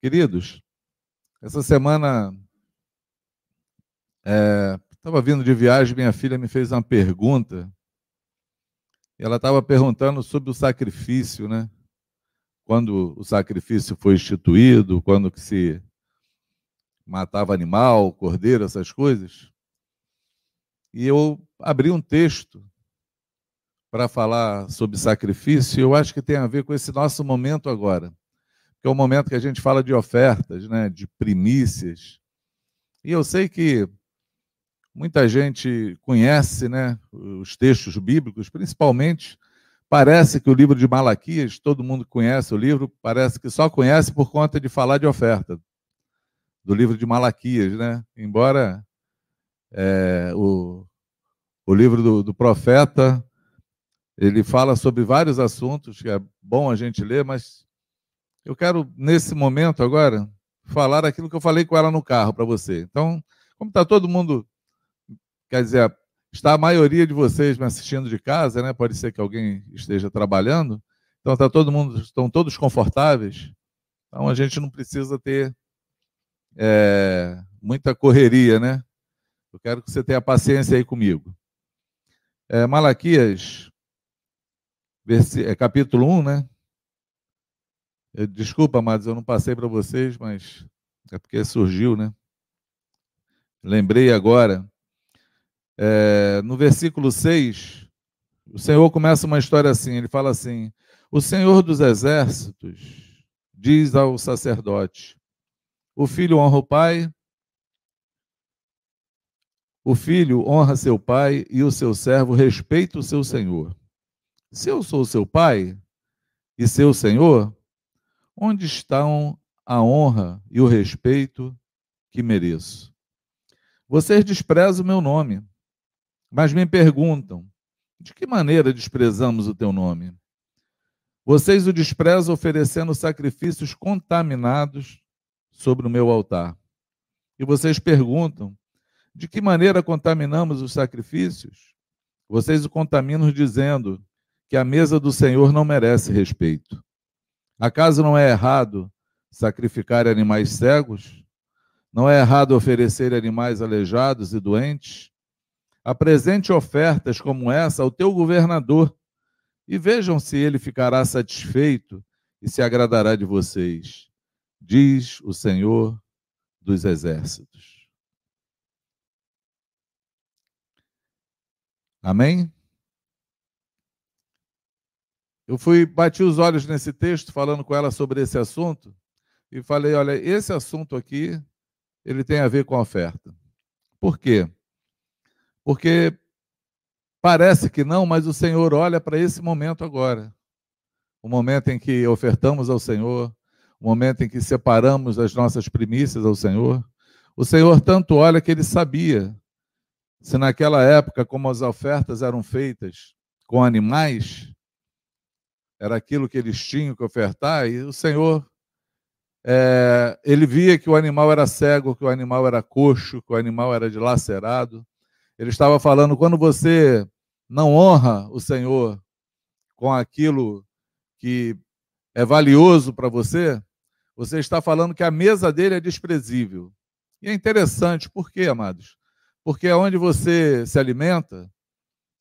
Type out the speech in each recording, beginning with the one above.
Queridos, essa semana estava é, vindo de viagem, minha filha me fez uma pergunta. E ela estava perguntando sobre o sacrifício, né? Quando o sacrifício foi instituído, quando que se matava animal, cordeiro, essas coisas. E eu abri um texto para falar sobre sacrifício, e eu acho que tem a ver com esse nosso momento agora que é o momento que a gente fala de ofertas, né, de primícias. E eu sei que muita gente conhece né, os textos bíblicos, principalmente. Parece que o livro de Malaquias, todo mundo conhece o livro, parece que só conhece por conta de falar de oferta, do livro de Malaquias, né? Embora é, o, o livro do, do profeta ele fala sobre vários assuntos que é bom a gente ler, mas eu quero, nesse momento agora, falar aquilo que eu falei com ela no carro para você. Então, como está todo mundo, quer dizer, está a maioria de vocês me assistindo de casa, né? Pode ser que alguém esteja trabalhando. Então está todo mundo, estão todos confortáveis. Então a gente não precisa ter é, muita correria, né? Eu quero que você tenha paciência aí comigo. É, Malaquias, é, capítulo 1, né? Desculpa, amados, eu não passei para vocês, mas é porque surgiu, né? Lembrei agora. É, no versículo 6, o Senhor começa uma história assim: ele fala assim: O Senhor dos exércitos diz ao sacerdote: O filho honra o pai, o filho honra seu pai e o seu servo respeita o seu senhor. Se eu sou seu pai e seu senhor, Onde estão a honra e o respeito que mereço? Vocês desprezam o meu nome, mas me perguntam: de que maneira desprezamos o teu nome? Vocês o desprezam oferecendo sacrifícios contaminados sobre o meu altar. E vocês perguntam: de que maneira contaminamos os sacrifícios? Vocês o contaminam dizendo que a mesa do Senhor não merece respeito. Acaso não é errado sacrificar animais cegos? Não é errado oferecer animais aleijados e doentes? Apresente ofertas como essa ao teu governador e vejam se ele ficará satisfeito e se agradará de vocês, diz o Senhor dos Exércitos. Amém? Eu fui, bati os olhos nesse texto, falando com ela sobre esse assunto, e falei: olha, esse assunto aqui, ele tem a ver com a oferta. Por quê? Porque parece que não, mas o Senhor olha para esse momento agora. O momento em que ofertamos ao Senhor, o momento em que separamos as nossas primícias ao Senhor. O Senhor tanto olha que ele sabia se naquela época, como as ofertas eram feitas com animais, era aquilo que eles tinham que ofertar, e o Senhor, é, ele via que o animal era cego, que o animal era coxo, que o animal era dilacerado. Ele estava falando: quando você não honra o Senhor com aquilo que é valioso para você, você está falando que a mesa dele é desprezível. E é interessante, por quê, amados? Porque é onde você se alimenta,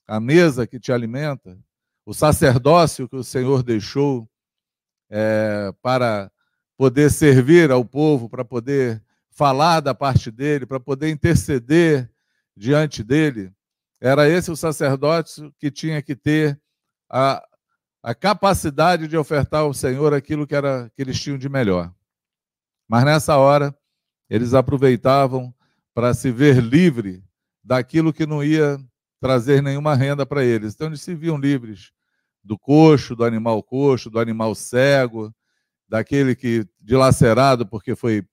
a mesa que te alimenta, o sacerdócio que o Senhor deixou é, para poder servir ao povo, para poder falar da parte dele, para poder interceder diante dele. Era esse o sacerdócio que tinha que ter a, a capacidade de ofertar ao Senhor aquilo que, era, que eles tinham de melhor. Mas nessa hora, eles aproveitavam para se ver livre daquilo que não ia trazer nenhuma renda para eles. Então, eles se viam livres do coxo, do animal coxo, do animal cego, daquele que dilacerado porque foi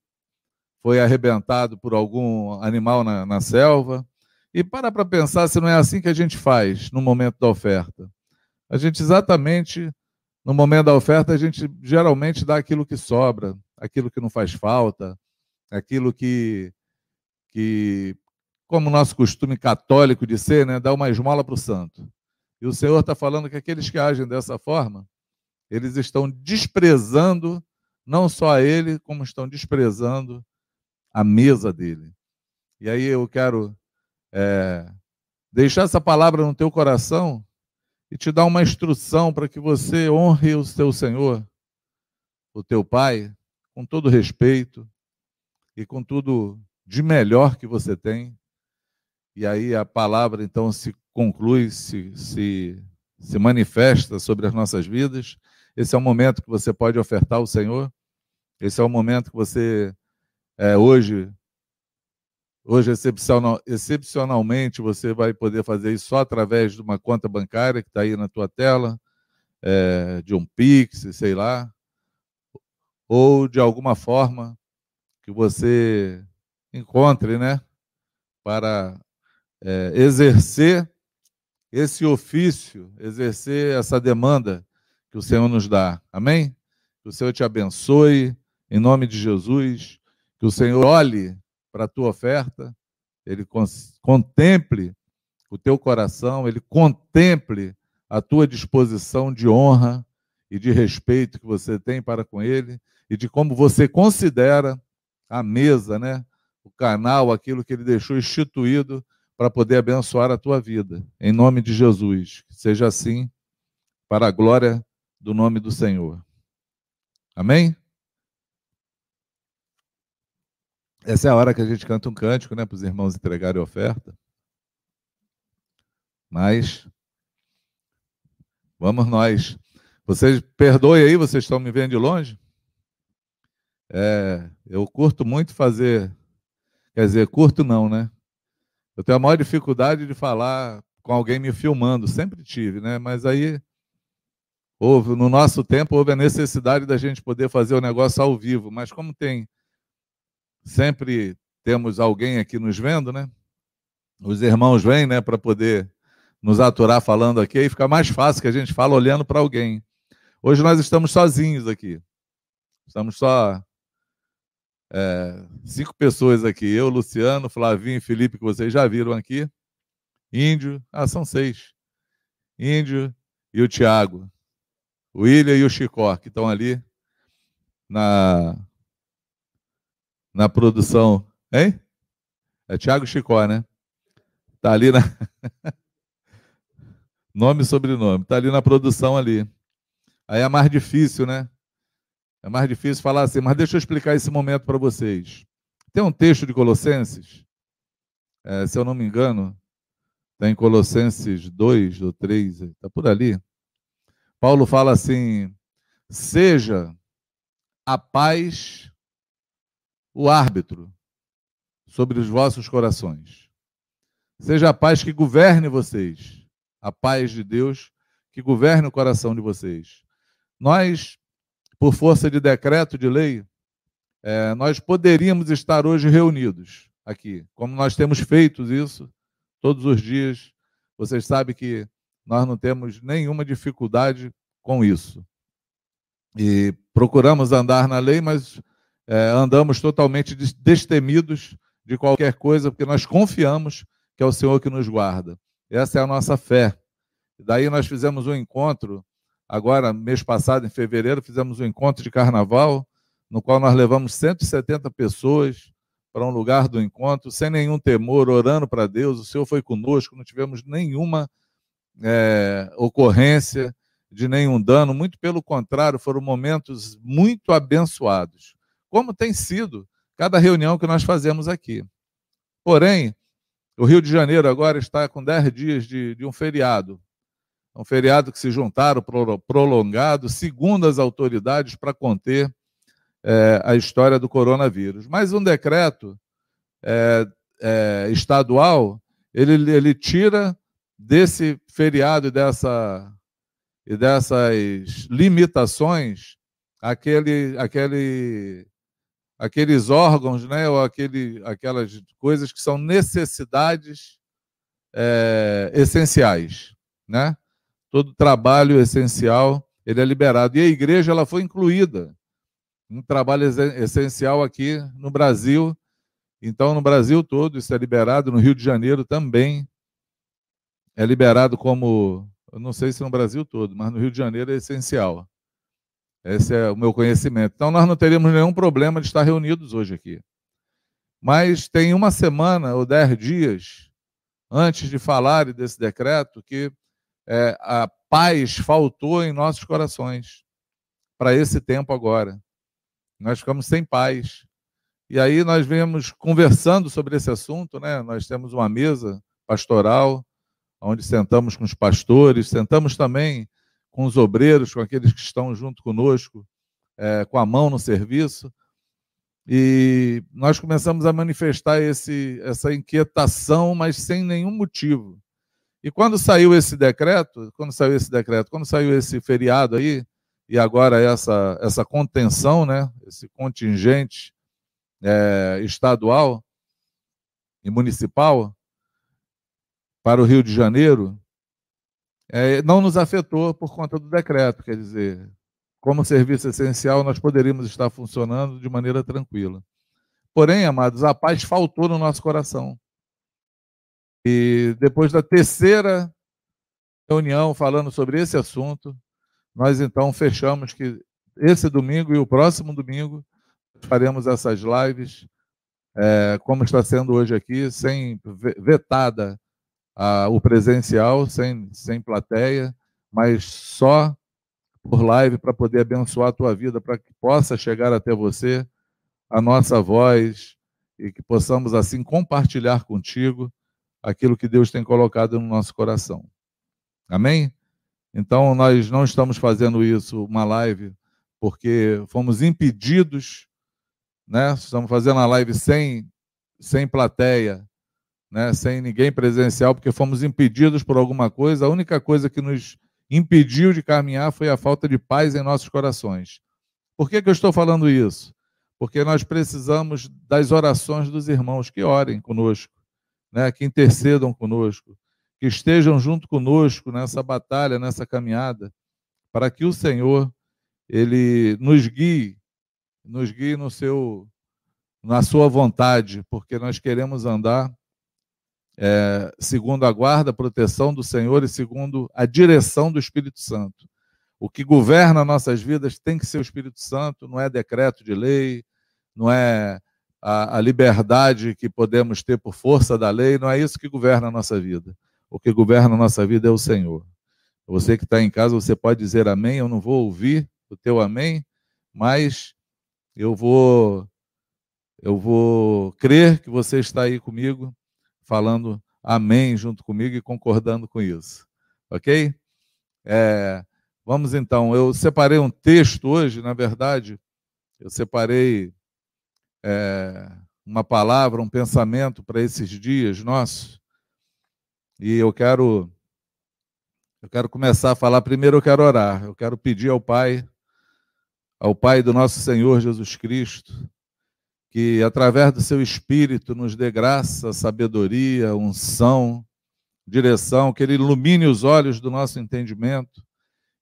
foi arrebentado por algum animal na, na selva. E para para pensar se não é assim que a gente faz no momento da oferta. A gente exatamente no momento da oferta a gente geralmente dá aquilo que sobra, aquilo que não faz falta, aquilo que que como nosso costume católico de ser, né, dá uma esmola para o santo. E o Senhor está falando que aqueles que agem dessa forma, eles estão desprezando não só a ele, como estão desprezando a mesa dele. E aí eu quero é, deixar essa palavra no teu coração e te dar uma instrução para que você honre o teu Senhor, o teu Pai, com todo respeito e com tudo de melhor que você tem. E aí a palavra então se conclui, se, se, se manifesta sobre as nossas vidas. Esse é o momento que você pode ofertar ao Senhor. Esse é o momento que você é, hoje Hoje, excepcional, excepcionalmente, você vai poder fazer isso só através de uma conta bancária que está aí na tua tela, é, de um Pix, sei lá, ou de alguma forma que você encontre, né, para é, exercer esse ofício, exercer essa demanda que o Senhor nos dá. Amém? Que o Senhor te abençoe, em nome de Jesus, que o Senhor olhe para a tua oferta, ele contemple o teu coração, ele contemple a tua disposição de honra e de respeito que você tem para com ele e de como você considera a mesa, né? O canal, aquilo que ele deixou instituído para poder abençoar a tua vida. Em nome de Jesus, seja assim para a glória do nome do Senhor. Amém? Essa é a hora que a gente canta um cântico, né, para os irmãos entregarem oferta. Mas vamos nós. Vocês perdoem aí, vocês estão me vendo de longe? É, eu curto muito fazer, quer dizer, curto não, né? Eu tenho a maior dificuldade de falar com alguém me filmando, sempre tive, né? Mas aí houve, no nosso tempo, houve a necessidade da gente poder fazer o negócio ao vivo. Mas como tem sempre temos alguém aqui nos vendo, né? Os irmãos vêm, né, para poder nos aturar falando aqui, e fica mais fácil que a gente fala olhando para alguém. Hoje nós estamos sozinhos aqui. Estamos só é, cinco pessoas aqui. Eu, Luciano, Flavinho e Felipe, que vocês já viram aqui. Índio. Ah, são seis. Índio e o Tiago. O William e o Chicó, que estão ali na, na produção. Hein? É Tiago Chicó, né? Tá ali na. Nome e sobrenome. Tá ali na produção ali. Aí é mais difícil, né? É mais difícil falar assim, mas deixa eu explicar esse momento para vocês. Tem um texto de Colossenses, é, se eu não me engano, está em Colossenses 2 ou 3, está por ali. Paulo fala assim: seja a paz o árbitro sobre os vossos corações. Seja a paz que governe vocês, a paz de Deus que governe o coração de vocês. Nós, por força de decreto de lei, é, nós poderíamos estar hoje reunidos aqui, como nós temos feito isso todos os dias. Vocês sabem que nós não temos nenhuma dificuldade com isso. E procuramos andar na lei, mas é, andamos totalmente destemidos de qualquer coisa, porque nós confiamos que é o Senhor que nos guarda. Essa é a nossa fé. Daí nós fizemos um encontro, agora, mês passado, em fevereiro, fizemos um encontro de carnaval, no qual nós levamos 170 pessoas para um lugar do encontro, sem nenhum temor, orando para Deus. O Senhor foi conosco, não tivemos nenhuma é, ocorrência de nenhum dano, muito pelo contrário, foram momentos muito abençoados como tem sido cada reunião que nós fazemos aqui. Porém, o Rio de Janeiro agora está com 10 dias de, de um feriado. Um feriado que se juntaram, prolongado, segundo as autoridades, para conter é, a história do coronavírus. Mas um decreto é, é, estadual, ele, ele tira desse feriado e, dessa, e dessas limitações aquele, aquele aqueles órgãos, né, ou aquele, aquelas coisas que são necessidades é, essenciais, né? Todo trabalho essencial ele é liberado e a igreja ela foi incluída um trabalho essencial aqui no Brasil. Então, no Brasil todo isso é liberado, no Rio de Janeiro também é liberado como, eu não sei se no Brasil todo, mas no Rio de Janeiro é essencial. Esse é o meu conhecimento. Então, nós não teríamos nenhum problema de estar reunidos hoje aqui. Mas tem uma semana ou dez dias antes de falar desse decreto que é, a paz faltou em nossos corações para esse tempo agora. Nós ficamos sem paz. E aí nós vemos conversando sobre esse assunto, né? Nós temos uma mesa pastoral onde sentamos com os pastores, sentamos também com os obreiros, com aqueles que estão junto conosco, é, com a mão no serviço. E nós começamos a manifestar esse, essa inquietação, mas sem nenhum motivo. E quando saiu esse decreto, quando saiu esse decreto, quando saiu esse feriado aí, e agora essa, essa contenção, né, esse contingente é, estadual e municipal para o Rio de Janeiro, é, não nos afetou por conta do decreto, quer dizer, como serviço essencial, nós poderíamos estar funcionando de maneira tranquila. Porém, amados, a paz faltou no nosso coração. E depois da terceira reunião falando sobre esse assunto, nós então fechamos que esse domingo e o próximo domingo faremos essas lives, é, como está sendo hoje aqui, sem vetada a, o presencial, sem, sem plateia, mas só por live para poder abençoar a tua vida, para que possa chegar até você a nossa voz e que possamos assim compartilhar contigo aquilo que Deus tem colocado no nosso coração. Amém? Então nós não estamos fazendo isso uma live porque fomos impedidos, né? Estamos fazendo a live sem sem plateia, né, sem ninguém presencial, porque fomos impedidos por alguma coisa. A única coisa que nos impediu de caminhar foi a falta de paz em nossos corações. Por que, que eu estou falando isso? Porque nós precisamos das orações dos irmãos que orem conosco, né, que intercedam conosco, que estejam junto conosco nessa batalha, nessa caminhada, para que o Senhor ele nos guie, nos guie no seu na sua vontade, porque nós queremos andar é, segundo a guarda, a proteção do Senhor e segundo a direção do Espírito Santo. O que governa nossas vidas tem que ser o Espírito Santo, não é decreto de lei, não é a, a liberdade que podemos ter por força da lei, não é isso que governa a nossa vida. O que governa a nossa vida é o Senhor. Você que está em casa, você pode dizer amém, eu não vou ouvir o teu amém, mas eu vou eu vou crer que você está aí comigo falando amém junto comigo e concordando com isso. Ok? É, vamos então, eu separei um texto hoje, na verdade, eu separei é, uma palavra, um pensamento para esses dias nossos. E eu quero eu quero começar a falar, primeiro eu quero orar, eu quero pedir ao Pai, ao Pai do nosso Senhor Jesus Cristo, que através do seu Espírito nos dê graça, sabedoria, unção, direção, que ele ilumine os olhos do nosso entendimento,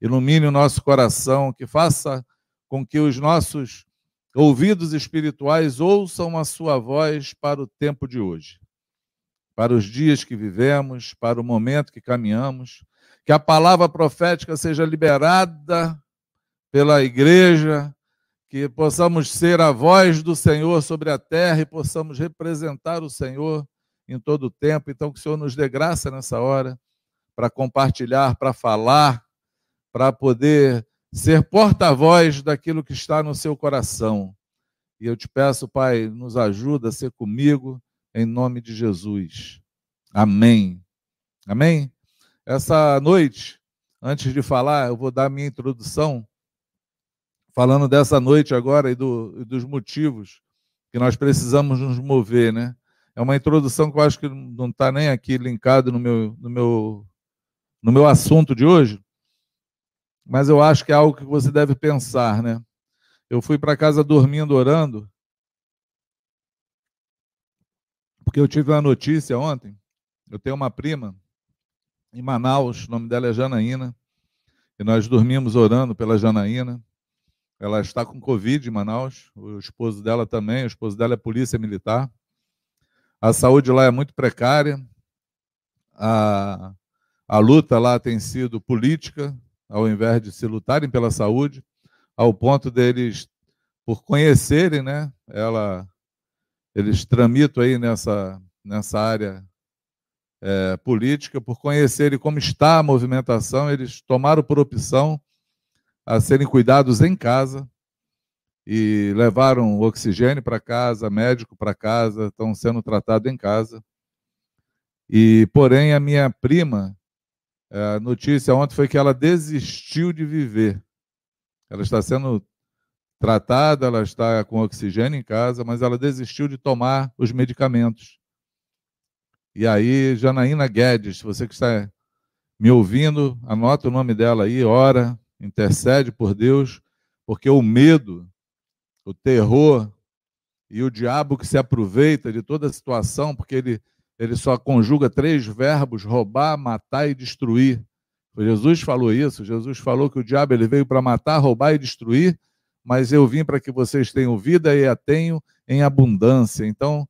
ilumine o nosso coração, que faça com que os nossos ouvidos espirituais ouçam a sua voz para o tempo de hoje, para os dias que vivemos, para o momento que caminhamos, que a palavra profética seja liberada pela igreja, que possamos ser a voz do Senhor sobre a terra e possamos representar o Senhor em todo o tempo. Então, que o Senhor nos dê graça nessa hora para compartilhar, para falar, para poder ser porta-voz daquilo que está no seu coração. E eu te peço, Pai, nos ajuda a ser comigo, em nome de Jesus. Amém. Amém? Essa noite, antes de falar, eu vou dar minha introdução falando dessa noite agora e, do, e dos motivos que nós precisamos nos mover, né? É uma introdução que eu acho que não está nem aqui linkado no meu, no, meu, no meu assunto de hoje, mas eu acho que é algo que você deve pensar, né? Eu fui para casa dormindo, orando, porque eu tive uma notícia ontem. Eu tenho uma prima em Manaus, o nome dela é Janaína, e nós dormimos orando pela Janaína. Ela está com Covid em Manaus, o esposo dela também, o esposo dela é polícia militar. A saúde lá é muito precária, a, a luta lá tem sido política, ao invés de se lutarem pela saúde. ao ponto deles, por conhecerem, né? Ela, eles tramitam aí nessa, nessa área é, política, por conhecerem como está a movimentação, eles tomaram por opção a serem cuidados em casa e levaram oxigênio para casa, médico para casa, estão sendo tratados em casa. E, porém, a minha prima, a notícia ontem foi que ela desistiu de viver. Ela está sendo tratada, ela está com oxigênio em casa, mas ela desistiu de tomar os medicamentos. E aí, Janaína Guedes, você que está me ouvindo, anota o nome dela aí, ora, intercede por Deus, porque o medo, o terror e o diabo que se aproveita de toda a situação, porque ele, ele só conjuga três verbos: roubar, matar e destruir. Jesus falou isso. Jesus falou que o diabo ele veio para matar, roubar e destruir, mas eu vim para que vocês tenham vida e a tenham em abundância. Então,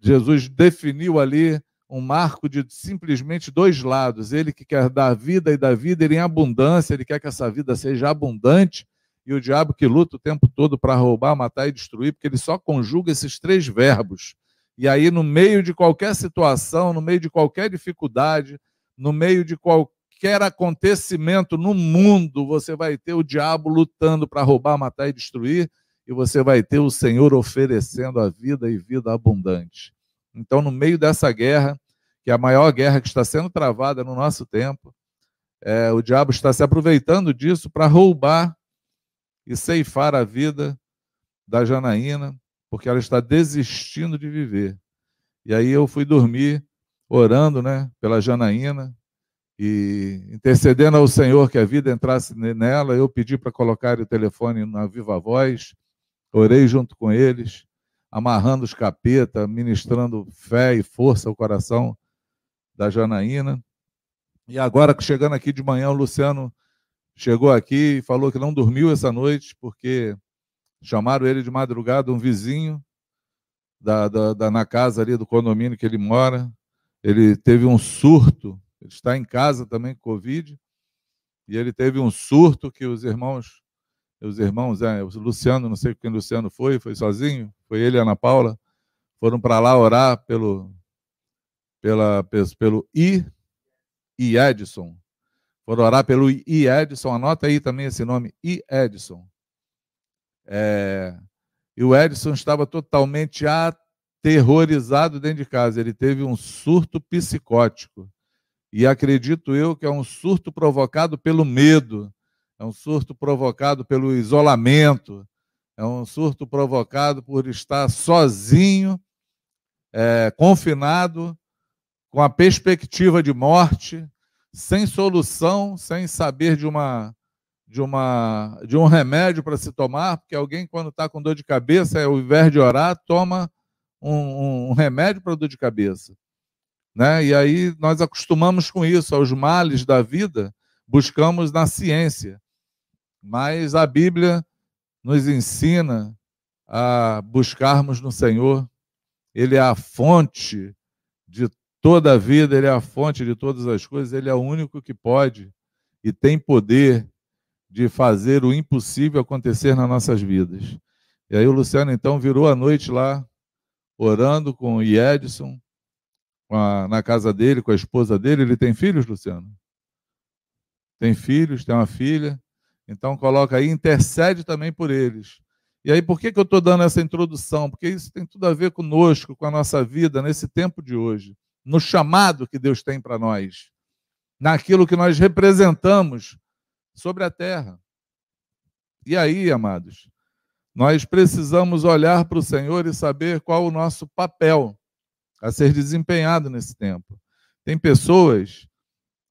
Jesus definiu ali um marco de simplesmente dois lados. Ele que quer dar vida e dar vida ele em abundância, ele quer que essa vida seja abundante, e o diabo que luta o tempo todo para roubar, matar e destruir, porque ele só conjuga esses três verbos. E aí, no meio de qualquer situação, no meio de qualquer dificuldade, no meio de qualquer acontecimento no mundo, você vai ter o diabo lutando para roubar, matar e destruir, e você vai ter o Senhor oferecendo a vida e vida abundante. Então, no meio dessa guerra, que é a maior guerra que está sendo travada no nosso tempo, é, o diabo está se aproveitando disso para roubar e ceifar a vida da Janaína, porque ela está desistindo de viver. E aí eu fui dormir orando, né, pela Janaína e intercedendo ao Senhor que a vida entrasse nela. Eu pedi para colocar o telefone na viva voz, orei junto com eles amarrando os capeta, ministrando fé e força ao coração da Janaína. E agora, chegando aqui de manhã, o Luciano chegou aqui e falou que não dormiu essa noite, porque chamaram ele de madrugada, um vizinho da, da, da, na casa ali do condomínio que ele mora. Ele teve um surto, ele está em casa também com Covid, e ele teve um surto que os irmãos os irmãos, é, o Luciano, não sei quem Luciano foi, foi sozinho, foi ele e Ana Paula, foram para lá orar pelo, pela, pelo I, I Edson. Foram orar pelo I Edson, anota aí também esse nome, I Edson. É, e o Edson estava totalmente aterrorizado dentro de casa. Ele teve um surto psicótico. E acredito eu que é um surto provocado pelo medo é um surto provocado pelo isolamento, é um surto provocado por estar sozinho, é, confinado, com a perspectiva de morte, sem solução, sem saber de uma de uma de um remédio para se tomar, porque alguém quando está com dor de cabeça, ao invés de orar, toma um, um remédio para dor de cabeça, né? E aí nós acostumamos com isso aos males da vida, buscamos na ciência. Mas a Bíblia nos ensina a buscarmos no Senhor. Ele é a fonte de toda a vida, ele é a fonte de todas as coisas, ele é o único que pode e tem poder de fazer o impossível acontecer nas nossas vidas. E aí o Luciano então virou a noite lá orando com o Edson, na casa dele, com a esposa dele. Ele tem filhos, Luciano? Tem filhos, tem uma filha. Então coloca aí, intercede também por eles. E aí, por que, que eu estou dando essa introdução? Porque isso tem tudo a ver conosco, com a nossa vida, nesse tempo de hoje, no chamado que Deus tem para nós, naquilo que nós representamos sobre a terra. E aí, amados, nós precisamos olhar para o Senhor e saber qual o nosso papel a ser desempenhado nesse tempo. Tem pessoas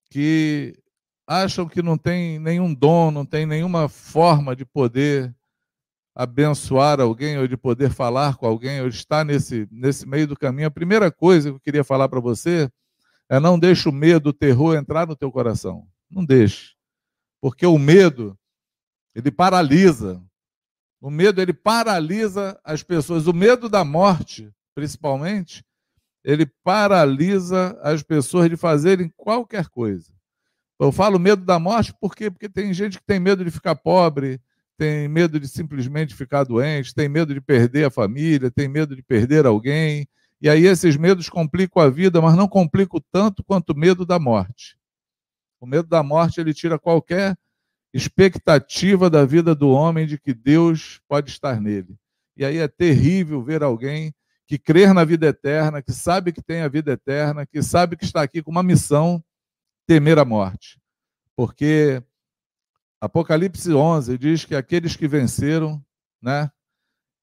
que acham que não tem nenhum dom, não tem nenhuma forma de poder abençoar alguém ou de poder falar com alguém ou estar nesse, nesse meio do caminho, a primeira coisa que eu queria falar para você é não deixe o medo, o terror entrar no teu coração. Não deixe. Porque o medo, ele paralisa. O medo, ele paralisa as pessoas. O medo da morte, principalmente, ele paralisa as pessoas de fazerem qualquer coisa. Eu falo medo da morte por quê? Porque tem gente que tem medo de ficar pobre, tem medo de simplesmente ficar doente, tem medo de perder a família, tem medo de perder alguém. E aí esses medos complicam a vida, mas não complicam tanto quanto o medo da morte. O medo da morte ele tira qualquer expectativa da vida do homem de que Deus pode estar nele. E aí é terrível ver alguém que crer na vida eterna, que sabe que tem a vida eterna, que sabe que está aqui com uma missão, temer a morte. Porque Apocalipse 11 diz que aqueles que venceram, né,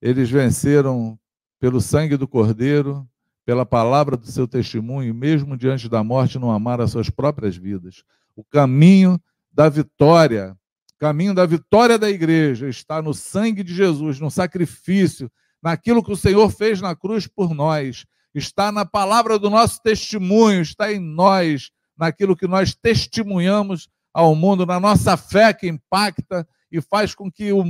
eles venceram pelo sangue do Cordeiro, pela palavra do seu testemunho, mesmo diante da morte, não amaram as suas próprias vidas. O caminho da vitória, caminho da vitória da igreja está no sangue de Jesus, no sacrifício, naquilo que o Senhor fez na cruz por nós, está na palavra do nosso testemunho, está em nós, naquilo que nós testemunhamos ao mundo, na nossa fé que impacta e faz com que o,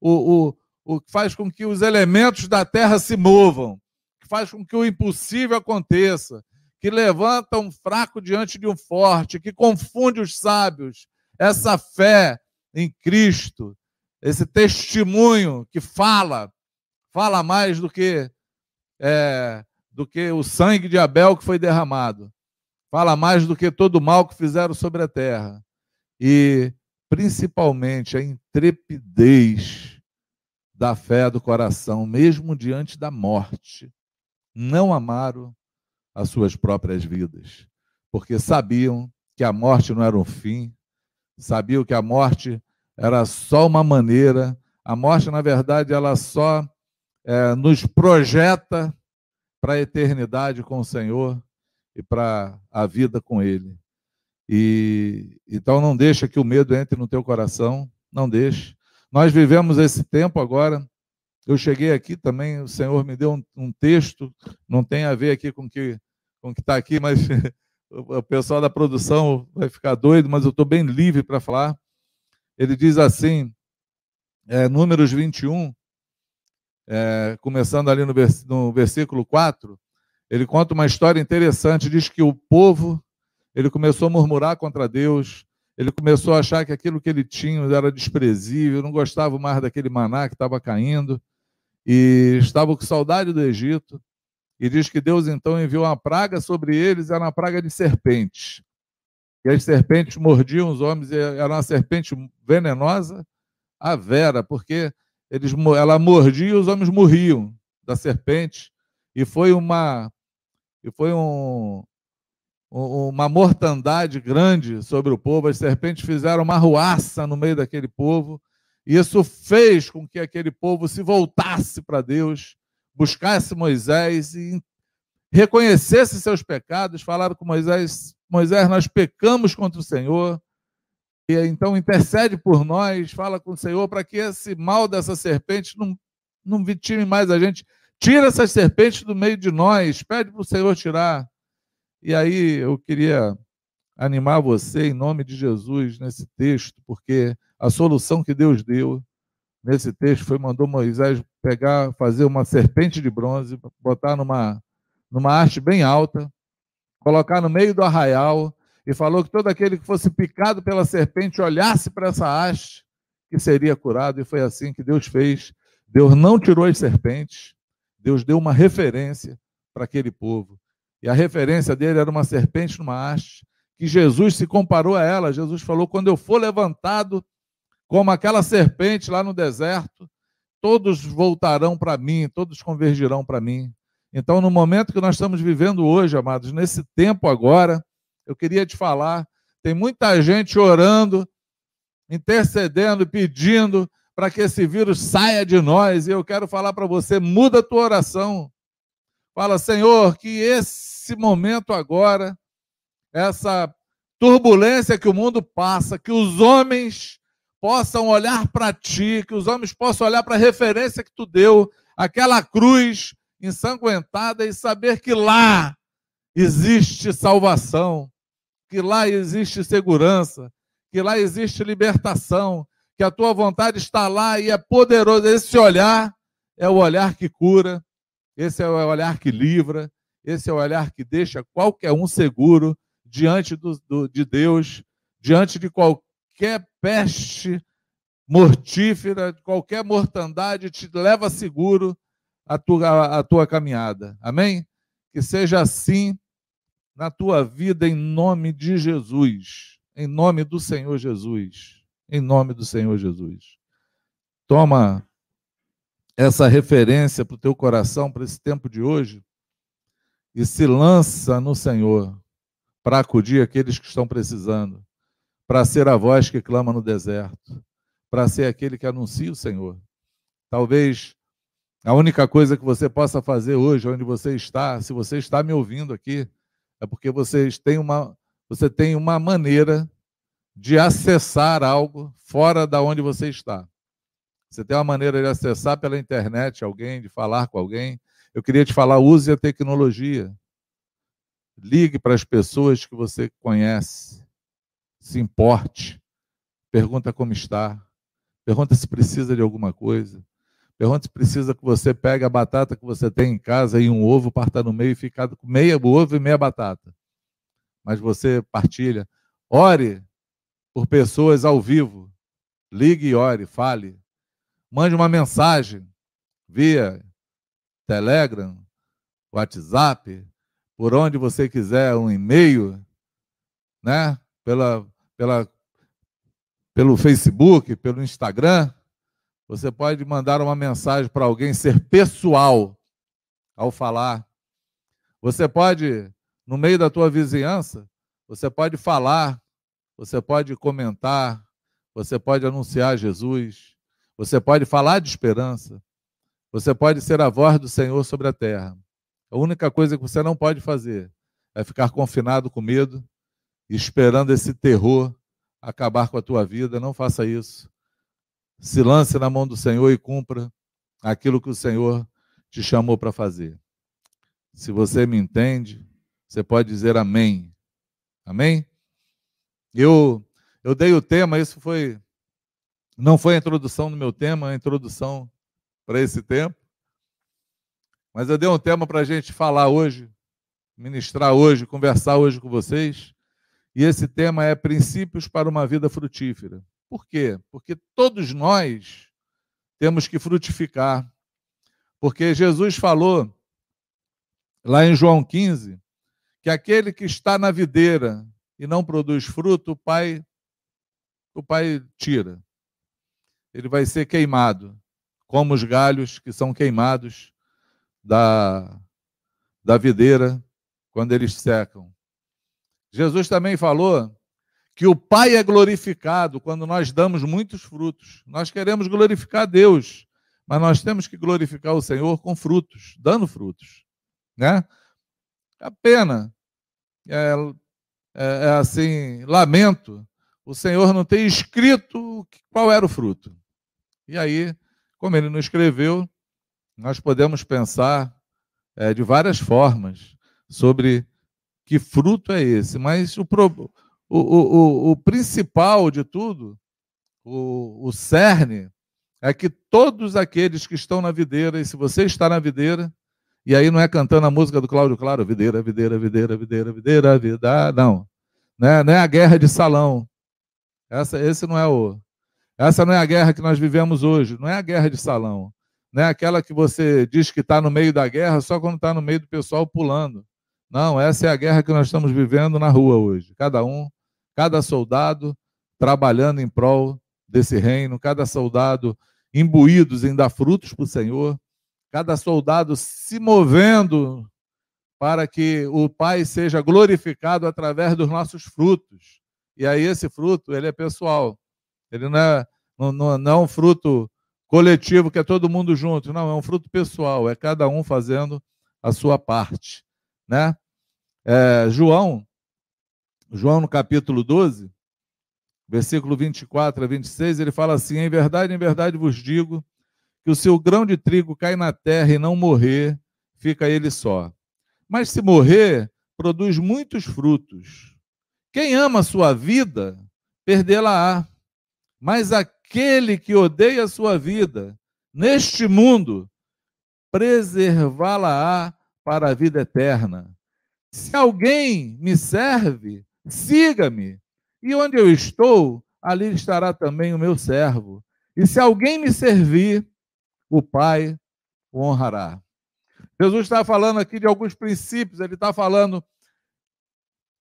o, o, o faz com que os elementos da terra se movam, que faz com que o impossível aconteça, que levanta um fraco diante de um forte, que confunde os sábios. Essa fé em Cristo, esse testemunho que fala, fala mais do que é, do que o sangue de Abel que foi derramado. Fala mais do que todo o mal que fizeram sobre a terra e principalmente a intrepidez da fé do coração, mesmo diante da morte. Não amaram as suas próprias vidas, porque sabiam que a morte não era um fim, sabiam que a morte era só uma maneira, a morte, na verdade, ela só é, nos projeta para a eternidade com o Senhor e para a vida com Ele. E então não deixa que o medo entre no teu coração, não deixe. Nós vivemos esse tempo agora. Eu cheguei aqui também, o Senhor me deu um, um texto, não tem a ver aqui com que o que está aqui, mas o pessoal da produção vai ficar doido, mas eu estou bem livre para falar. Ele diz assim, é, Números 21, é, começando ali no, vers no versículo 4, ele conta uma história interessante, diz que o povo ele começou a murmurar contra Deus, ele começou a achar que aquilo que ele tinha era desprezível, não gostava mais daquele maná que estava caindo, e estava com saudade do Egito. E diz que Deus então enviou uma praga sobre eles, era uma praga de serpentes. E as serpentes mordiam os homens, era uma serpente venenosa, a vera, porque eles, ela mordia e os homens morriam da serpente. E foi uma e foi um, uma mortandade grande sobre o povo, as serpentes fizeram uma ruaça no meio daquele povo, e isso fez com que aquele povo se voltasse para Deus, buscasse Moisés e reconhecesse seus pecados, falaram com Moisés: Moisés, nós pecamos contra o Senhor, e então intercede por nós, fala com o Senhor para que esse mal dessa serpente não, não vitime mais a gente. Tira essas serpentes do meio de nós, pede para o Senhor tirar. E aí eu queria animar você em nome de Jesus nesse texto, porque a solução que Deus deu nesse texto foi mandou Moisés pegar, fazer uma serpente de bronze, botar numa numa haste bem alta, colocar no meio do arraial e falou que todo aquele que fosse picado pela serpente olhasse para essa haste que seria curado e foi assim que Deus fez. Deus não tirou as serpentes, Deus deu uma referência para aquele povo. E a referência dele era uma serpente numa haste, que Jesus se comparou a ela. Jesus falou: quando eu for levantado como aquela serpente lá no deserto, todos voltarão para mim, todos convergirão para mim. Então, no momento que nós estamos vivendo hoje, amados, nesse tempo agora, eu queria te falar: tem muita gente orando, intercedendo, pedindo para que esse vírus saia de nós. E eu quero falar para você: muda a tua oração. Fala, Senhor, que esse momento agora, essa turbulência que o mundo passa, que os homens possam olhar para ti, que os homens possam olhar para a referência que tu deu, aquela cruz ensanguentada e saber que lá existe salvação, que lá existe segurança, que lá existe libertação, que a tua vontade está lá e é poderoso. Esse olhar é o olhar que cura, esse é o olhar que livra, esse é o olhar que deixa qualquer um seguro diante do, do, de Deus, diante de qualquer peste mortífera, qualquer mortandade te leva seguro a tua, a tua caminhada. Amém? Que seja assim na tua vida, em nome de Jesus. Em nome do Senhor Jesus. Em nome do Senhor Jesus. Toma essa referência para o teu coração, para esse tempo de hoje, e se lança no Senhor para acudir aqueles que estão precisando, para ser a voz que clama no deserto, para ser aquele que anuncia o Senhor. Talvez a única coisa que você possa fazer hoje, onde você está, se você está me ouvindo aqui, é porque você tem uma, você tem uma maneira de acessar algo fora da onde você está. Você tem uma maneira de acessar pela internet alguém, de falar com alguém. Eu queria te falar, use a tecnologia. Ligue para as pessoas que você conhece. Se importe. Pergunta como está. Pergunta se precisa de alguma coisa. Pergunta se precisa que você pegue a batata que você tem em casa e um ovo, parta no meio e fica com meia ovo e meia batata. Mas você partilha. Ore por pessoas ao vivo. Ligue e ore, fale. Mande uma mensagem via Telegram, WhatsApp, por onde você quiser, um e-mail, né? Pela, pela, pelo Facebook, pelo Instagram. Você pode mandar uma mensagem para alguém, ser pessoal ao falar. Você pode, no meio da tua vizinhança, você pode falar, você pode comentar, você pode anunciar Jesus. Você pode falar de esperança. Você pode ser a voz do Senhor sobre a terra. A única coisa que você não pode fazer é ficar confinado com medo, esperando esse terror acabar com a tua vida. Não faça isso. Se lance na mão do Senhor e cumpra aquilo que o Senhor te chamou para fazer. Se você me entende, você pode dizer amém. Amém? Eu eu dei o tema, isso foi não foi a introdução do meu tema, a introdução para esse tempo. Mas eu dei um tema para a gente falar hoje, ministrar hoje, conversar hoje com vocês. E esse tema é princípios para uma vida frutífera. Por quê? Porque todos nós temos que frutificar. Porque Jesus falou lá em João 15 que aquele que está na videira e não produz fruto, o pai o pai tira ele vai ser queimado, como os galhos que são queimados da, da videira quando eles secam. Jesus também falou que o Pai é glorificado quando nós damos muitos frutos. Nós queremos glorificar Deus, mas nós temos que glorificar o Senhor com frutos, dando frutos, né? A pena é, é, é assim, lamento, o Senhor não ter escrito qual era o fruto. E aí, como ele não escreveu, nós podemos pensar é, de várias formas sobre que fruto é esse. Mas o, o, o, o principal de tudo, o, o cerne, é que todos aqueles que estão na videira, e se você está na videira, e aí não é cantando a música do Cláudio Claro, videira, videira, videira, videira, videira, vida, não. Não é, não é a guerra de salão. Essa, esse não é o, essa não é a guerra que nós vivemos hoje, não é a guerra de salão. Não é aquela que você diz que está no meio da guerra só quando está no meio do pessoal pulando. Não, essa é a guerra que nós estamos vivendo na rua hoje. Cada um, cada soldado trabalhando em prol desse reino, cada soldado imbuídos em dar frutos para o Senhor, cada soldado se movendo para que o Pai seja glorificado através dos nossos frutos. E aí esse fruto, ele é pessoal. Ele não é, não, não, é um fruto coletivo que é todo mundo junto, não, é um fruto pessoal, é cada um fazendo a sua parte. Né? É, João, João no capítulo 12, versículo 24 a 26, ele fala assim: Em verdade, em verdade vos digo que o seu grão de trigo cai na terra e não morrer, fica ele só. Mas se morrer, produz muitos frutos. Quem ama a sua vida, perdê-la-á. Mas aquele que odeia a sua vida neste mundo, preservá-la-á para a vida eterna. Se alguém me serve, siga-me, e onde eu estou, ali estará também o meu servo. E se alguém me servir, o Pai o honrará. Jesus está falando aqui de alguns princípios, ele está falando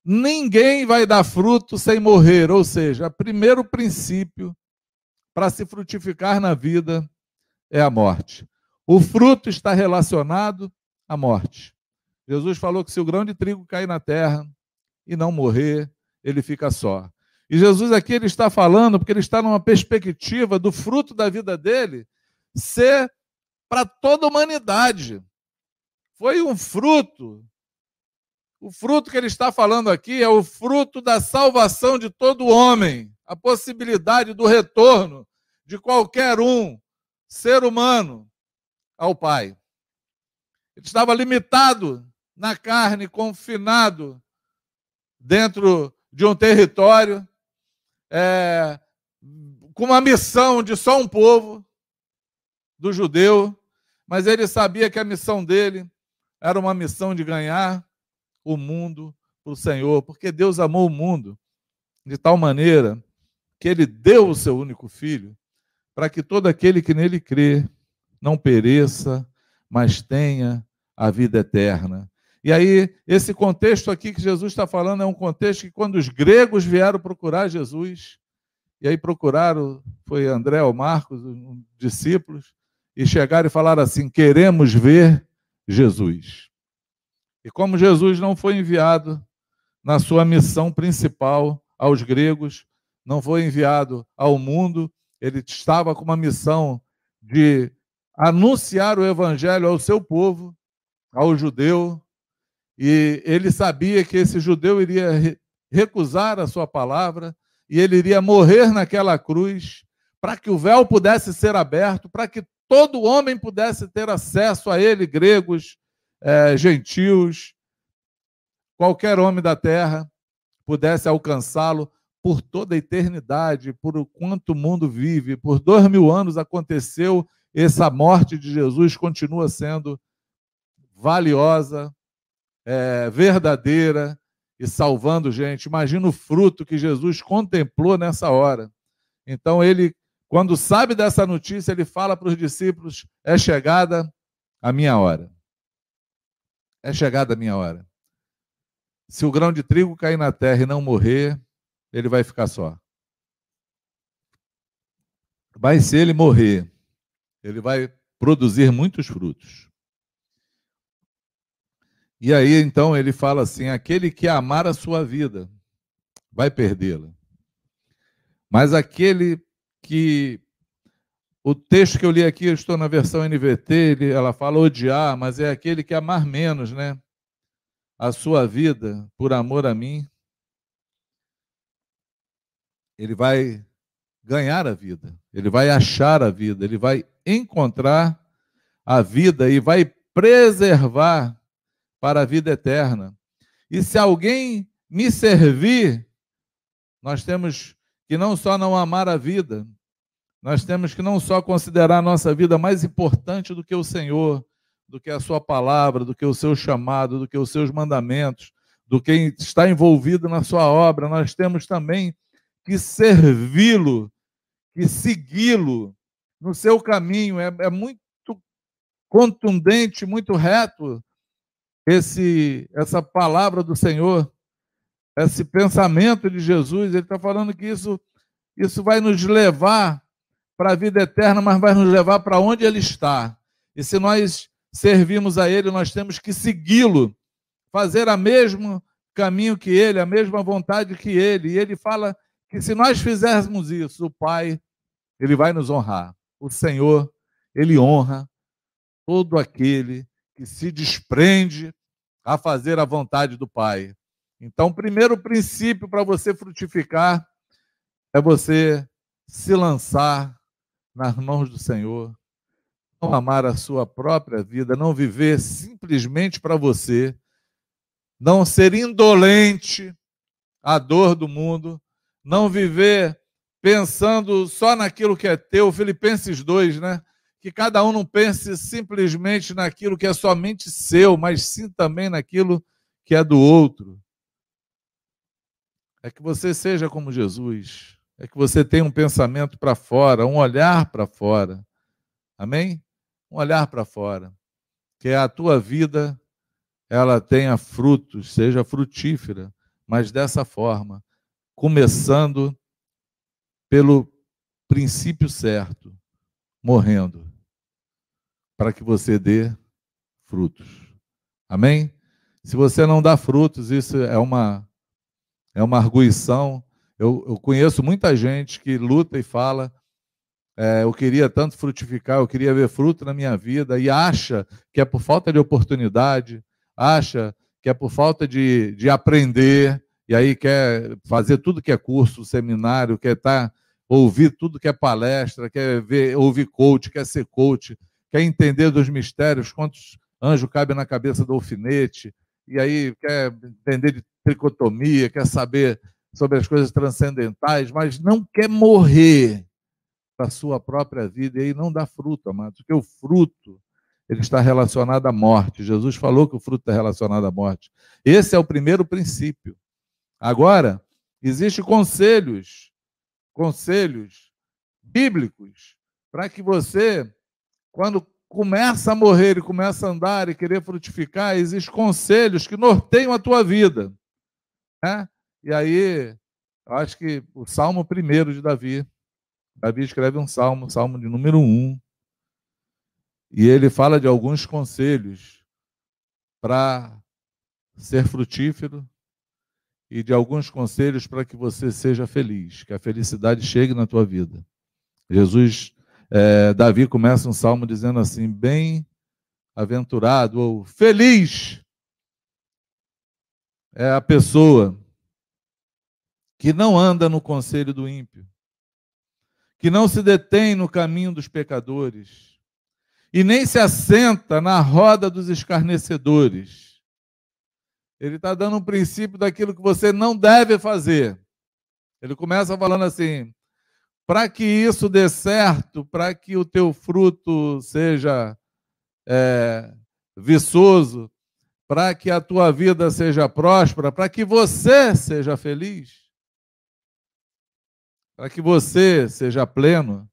ninguém vai dar fruto sem morrer, ou seja, o primeiro princípio para se frutificar na vida é a morte. O fruto está relacionado à morte. Jesus falou que se o grão de trigo cair na terra e não morrer, ele fica só. E Jesus aqui ele está falando porque ele está numa perspectiva do fruto da vida dele ser para toda a humanidade. Foi um fruto o fruto que ele está falando aqui é o fruto da salvação de todo homem, a possibilidade do retorno de qualquer um, ser humano, ao Pai. Ele estava limitado na carne, confinado dentro de um território, é, com uma missão de só um povo, do judeu, mas ele sabia que a missão dele era uma missão de ganhar o mundo para o Senhor, porque Deus amou o mundo de tal maneira que ele deu o seu único filho, para que todo aquele que nele crê não pereça, mas tenha a vida eterna. E aí, esse contexto aqui que Jesus está falando é um contexto que, quando os gregos vieram procurar Jesus, e aí procuraram, foi André ou Marcos, os discípulos, e chegaram e falaram assim: queremos ver Jesus. E como Jesus não foi enviado na sua missão principal aos gregos, não foi enviado ao mundo, ele estava com uma missão de anunciar o evangelho ao seu povo, ao judeu, e ele sabia que esse judeu iria recusar a sua palavra e ele iria morrer naquela cruz para que o véu pudesse ser aberto, para que todo homem pudesse ter acesso a ele, gregos, é, gentios, qualquer homem da terra pudesse alcançá-lo por toda a eternidade, por o quanto o mundo vive. Por dois mil anos aconteceu essa morte de Jesus, continua sendo valiosa, é, verdadeira e salvando gente. Imagina o fruto que Jesus contemplou nessa hora. Então, ele, quando sabe dessa notícia, ele fala para os discípulos: é chegada a minha hora. É chegada a minha hora. Se o grão de trigo cair na terra e não morrer, ele vai ficar só. Mas se ele morrer, ele vai produzir muitos frutos. E aí então ele fala assim: aquele que amar a sua vida vai perdê-la. Mas aquele que o texto que eu li aqui, eu estou na versão NVT, ele, ela fala odiar, mas é aquele que amar menos, né? A sua vida por amor a mim. Ele vai ganhar a vida, ele vai achar a vida, ele vai encontrar a vida e vai preservar para a vida eterna. E se alguém me servir, nós temos que não só não amar a vida, nós temos que não só considerar a nossa vida mais importante do que o Senhor, do que a sua palavra, do que o seu chamado, do que os seus mandamentos, do que está envolvido na sua obra, nós temos também que servi-lo, que segui-lo no seu caminho. É, é, muito contundente, muito reto esse essa palavra do Senhor, esse pensamento de Jesus. Ele está falando que isso isso vai nos levar para a vida eterna, mas vai nos levar para onde Ele está. E se nós servimos a Ele, nós temos que segui-lo, fazer o mesmo caminho que Ele, a mesma vontade que Ele. E Ele fala que se nós fizermos isso, o Pai, Ele vai nos honrar. O Senhor, Ele honra todo aquele que se desprende a fazer a vontade do Pai. Então, o primeiro princípio para você frutificar é você se lançar nas mãos do Senhor, não amar a sua própria vida, não viver simplesmente para você, não ser indolente à dor do mundo, não viver pensando só naquilo que é teu, Filipenses 2, né? Que cada um não pense simplesmente naquilo que é somente seu, mas sim também naquilo que é do outro. É que você seja como Jesus, é que você tenha um pensamento para fora, um olhar para fora. Amém? Um olhar para fora. Que a tua vida ela tenha frutos, seja frutífera, mas dessa forma, começando pelo princípio certo, morrendo, para que você dê frutos. Amém? Se você não dá frutos, isso é uma é uma arguição eu, eu conheço muita gente que luta e fala: é, eu queria tanto frutificar, eu queria ver fruto na minha vida, e acha que é por falta de oportunidade, acha que é por falta de, de aprender, e aí quer fazer tudo que é curso, seminário, quer tá, ouvir tudo que é palestra, quer ver, ouvir coach, quer ser coach, quer entender dos mistérios, quantos anjos cabem na cabeça do alfinete, e aí quer entender de tricotomia, quer saber sobre as coisas transcendentais, mas não quer morrer para a sua própria vida e aí não dá fruto, amados, porque o fruto ele está relacionado à morte. Jesus falou que o fruto está relacionado à morte. Esse é o primeiro princípio. Agora, existem conselhos, conselhos bíblicos para que você, quando começa a morrer e começa a andar e querer frutificar, existem conselhos que norteiam a tua vida. Né? E aí, eu acho que o Salmo primeiro de Davi, Davi escreve um salmo, salmo de número um, e ele fala de alguns conselhos para ser frutífero e de alguns conselhos para que você seja feliz, que a felicidade chegue na tua vida. Jesus, é, Davi começa um salmo dizendo assim: bem-aventurado ou feliz é a pessoa que não anda no conselho do ímpio, que não se detém no caminho dos pecadores, e nem se assenta na roda dos escarnecedores. Ele está dando um princípio daquilo que você não deve fazer. Ele começa falando assim: para que isso dê certo, para que o teu fruto seja é, viçoso, para que a tua vida seja próspera, para que você seja feliz, para que você seja pleno,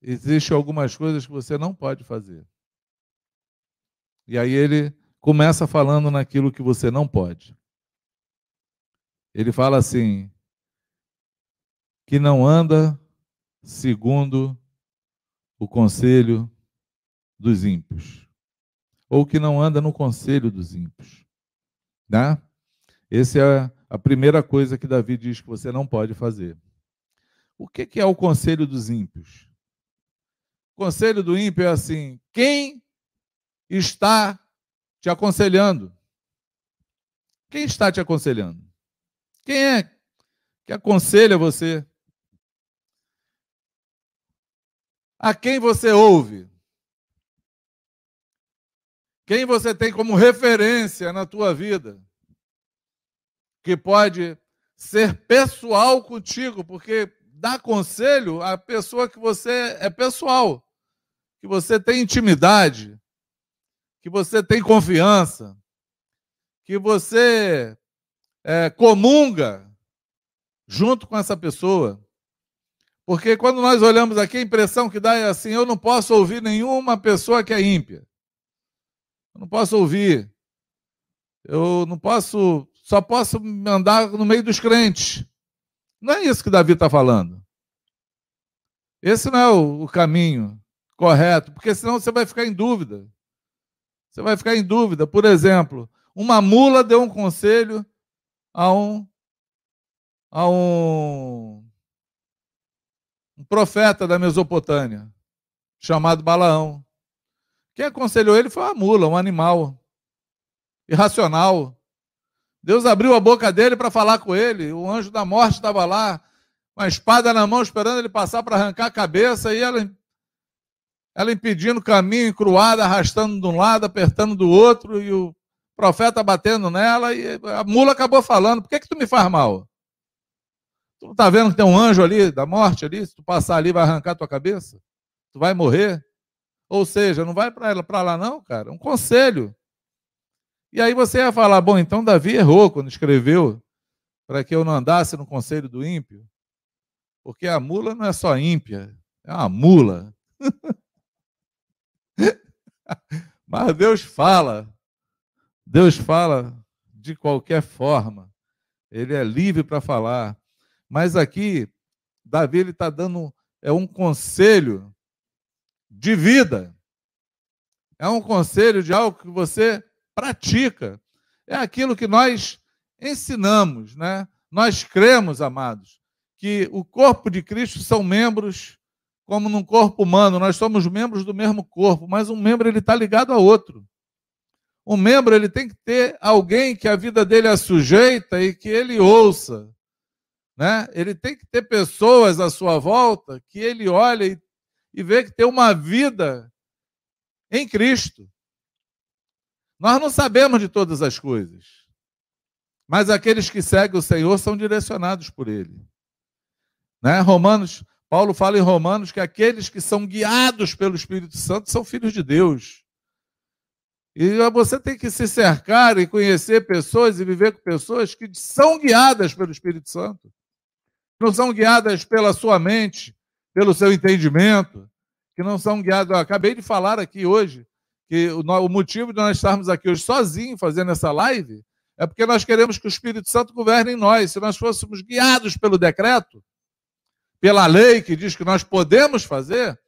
existem algumas coisas que você não pode fazer. E aí ele começa falando naquilo que você não pode. Ele fala assim: que não anda segundo o conselho dos ímpios, ou que não anda no conselho dos ímpios. Né? Esse é a primeira coisa que Davi diz que você não pode fazer. O que é o conselho dos ímpios? O conselho do ímpio é assim: quem está te aconselhando? Quem está te aconselhando? Quem é que aconselha você? A quem você ouve? Quem você tem como referência na tua vida? que pode ser pessoal contigo, porque dá conselho à pessoa que você é pessoal, que você tem intimidade, que você tem confiança, que você é, comunga junto com essa pessoa. Porque quando nós olhamos aqui, a impressão que dá é assim: eu não posso ouvir nenhuma pessoa que é ímpia. Eu não posso ouvir. Eu não posso só posso andar no meio dos crentes. Não é isso que Davi está falando. Esse não é o, o caminho correto, porque senão você vai ficar em dúvida. Você vai ficar em dúvida. Por exemplo, uma mula deu um conselho a um, a um, um profeta da Mesopotâmia, chamado Balaão. Quem aconselhou ele foi uma mula, um animal irracional, Deus abriu a boca dele para falar com ele. O anjo da morte estava lá, com a espada na mão, esperando ele passar para arrancar a cabeça, e ela, ela impedindo o caminho, encruada, arrastando de um lado, apertando do outro, e o profeta batendo nela, e a mula acabou falando: Por que, que tu me faz mal? Tu não está vendo que tem um anjo ali, da morte ali? Se tu passar ali, vai arrancar tua cabeça? Tu vai morrer? Ou seja, não vai para lá, não, cara. Um conselho. E aí você ia falar, bom, então Davi errou quando escreveu para que eu não andasse no conselho do ímpio? Porque a mula não é só ímpia, é uma mula. Mas Deus fala, Deus fala de qualquer forma, ele é livre para falar. Mas aqui, Davi ele está dando é um conselho de vida, é um conselho de algo que você pratica, é aquilo que nós ensinamos, né? Nós cremos, amados, que o corpo de Cristo são membros como num corpo humano, nós somos membros do mesmo corpo, mas um membro ele está ligado a outro. Um membro ele tem que ter alguém que a vida dele é sujeita e que ele ouça, né? Ele tem que ter pessoas à sua volta que ele olha e, e vê que tem uma vida em Cristo. Nós não sabemos de todas as coisas, mas aqueles que seguem o Senhor são direcionados por Ele. Né? Romanos Paulo fala em Romanos que aqueles que são guiados pelo Espírito Santo são filhos de Deus. E você tem que se cercar e conhecer pessoas e viver com pessoas que são guiadas pelo Espírito Santo. Não são guiadas pela sua mente, pelo seu entendimento, que não são guiadas. Acabei de falar aqui hoje que o motivo de nós estarmos aqui hoje sozinhos fazendo essa live é porque nós queremos que o Espírito Santo governe em nós. Se nós fôssemos guiados pelo decreto, pela lei que diz que nós podemos fazer,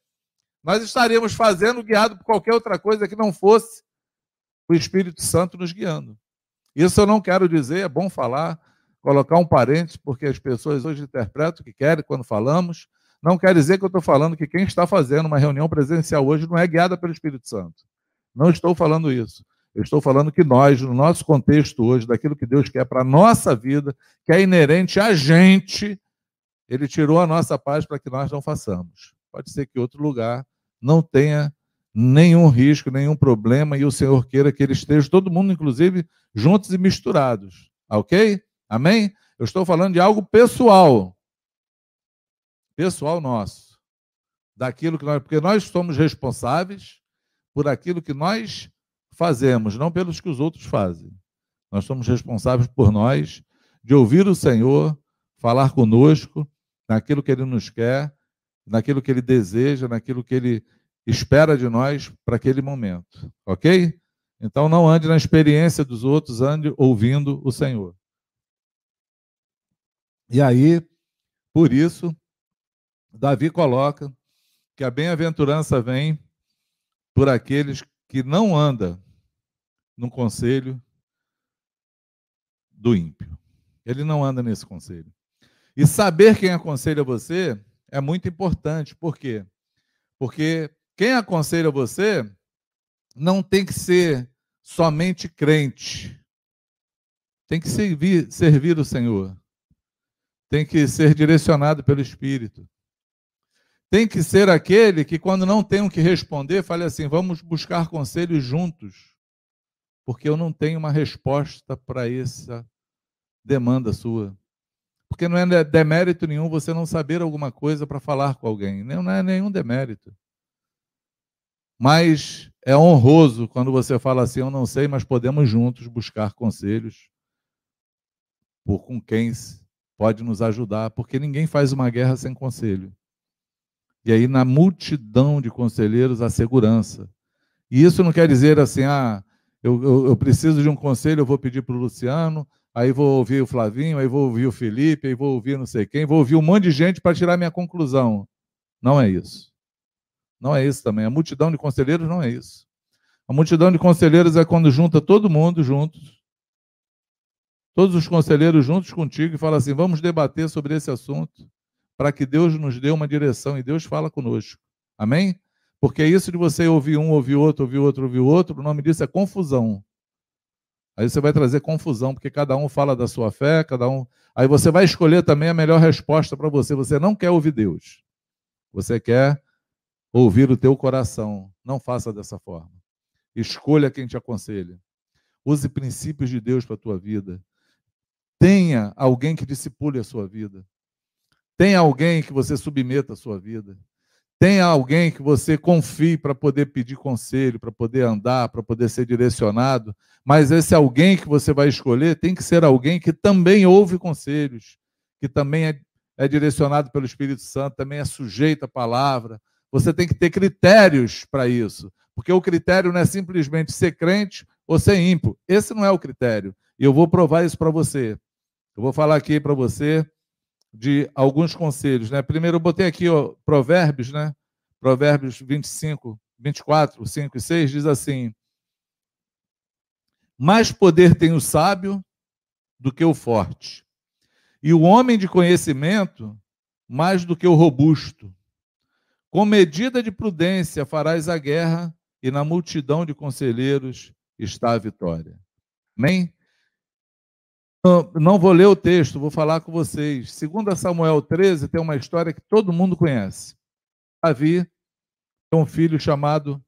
nós estaríamos fazendo guiado por qualquer outra coisa que não fosse o Espírito Santo nos guiando. Isso eu não quero dizer, é bom falar, colocar um parênteses, porque as pessoas hoje interpretam o que querem quando falamos. Não quer dizer que eu estou falando que quem está fazendo uma reunião presencial hoje não é guiada pelo Espírito Santo. Não estou falando isso. Eu estou falando que nós, no nosso contexto hoje, daquilo que Deus quer para a nossa vida, que é inerente a gente, ele tirou a nossa paz para que nós não façamos. Pode ser que outro lugar não tenha nenhum risco, nenhum problema, e o Senhor queira que ele esteja, todo mundo, inclusive, juntos e misturados. Ok? Amém? Eu estou falando de algo pessoal. Pessoal nosso. Daquilo que nós. Porque nós somos responsáveis por aquilo que nós fazemos, não pelos que os outros fazem. Nós somos responsáveis por nós, de ouvir o Senhor, falar conosco naquilo que Ele nos quer, naquilo que Ele deseja, naquilo que Ele espera de nós para aquele momento. Ok? Então não ande na experiência dos outros, ande ouvindo o Senhor. E aí, por isso, Davi coloca que a bem-aventurança vem por aqueles que não andam no conselho do ímpio. Ele não anda nesse conselho. E saber quem aconselha você é muito importante. Por quê? Porque quem aconselha você não tem que ser somente crente. Tem que servir, servir o Senhor. Tem que ser direcionado pelo Espírito. Tem que ser aquele que, quando não tem o que responder, fale assim: vamos buscar conselhos juntos. Porque eu não tenho uma resposta para essa demanda sua. Porque não é demérito nenhum você não saber alguma coisa para falar com alguém. Não é nenhum demérito. Mas é honroso quando você fala assim: eu não sei, mas podemos juntos buscar conselhos por com quem pode nos ajudar, porque ninguém faz uma guerra sem conselho. E aí, na multidão de conselheiros, a segurança. E isso não quer dizer assim, ah, eu, eu, eu preciso de um conselho, eu vou pedir para o Luciano, aí vou ouvir o Flavinho, aí vou ouvir o Felipe, aí vou ouvir não sei quem, vou ouvir um monte de gente para tirar minha conclusão. Não é isso. Não é isso também. A multidão de conselheiros não é isso. A multidão de conselheiros é quando junta todo mundo juntos, todos os conselheiros juntos contigo e fala assim: vamos debater sobre esse assunto para que Deus nos dê uma direção e Deus fala conosco. Amém? Porque isso de você ouvir um, ouvir outro, ouvir outro, ouvir outro, o nome disso é confusão. Aí você vai trazer confusão, porque cada um fala da sua fé, cada um. Aí você vai escolher também a melhor resposta para você. Você não quer ouvir Deus. Você quer ouvir o teu coração. Não faça dessa forma. Escolha quem te aconselha. Use princípios de Deus para a tua vida. Tenha alguém que discipule a sua vida. Tenha alguém que você submeta a sua vida. Tenha alguém que você confie para poder pedir conselho, para poder andar, para poder ser direcionado. Mas esse alguém que você vai escolher tem que ser alguém que também ouve conselhos, que também é, é direcionado pelo Espírito Santo, também é sujeito à palavra. Você tem que ter critérios para isso, porque o critério não é simplesmente ser crente ou ser ímpio. Esse não é o critério. E eu vou provar isso para você. Eu vou falar aqui para você de alguns conselhos, né? Primeiro eu botei aqui, ó, Provérbios, né? Provérbios 25, 24, 5 e 6 diz assim: Mais poder tem o sábio do que o forte, e o homem de conhecimento mais do que o robusto. Com medida de prudência farás a guerra, e na multidão de conselheiros está a vitória. Amém? Não vou ler o texto, vou falar com vocês. Segundo Samuel 13, tem uma história que todo mundo conhece. Davi tem um filho chamado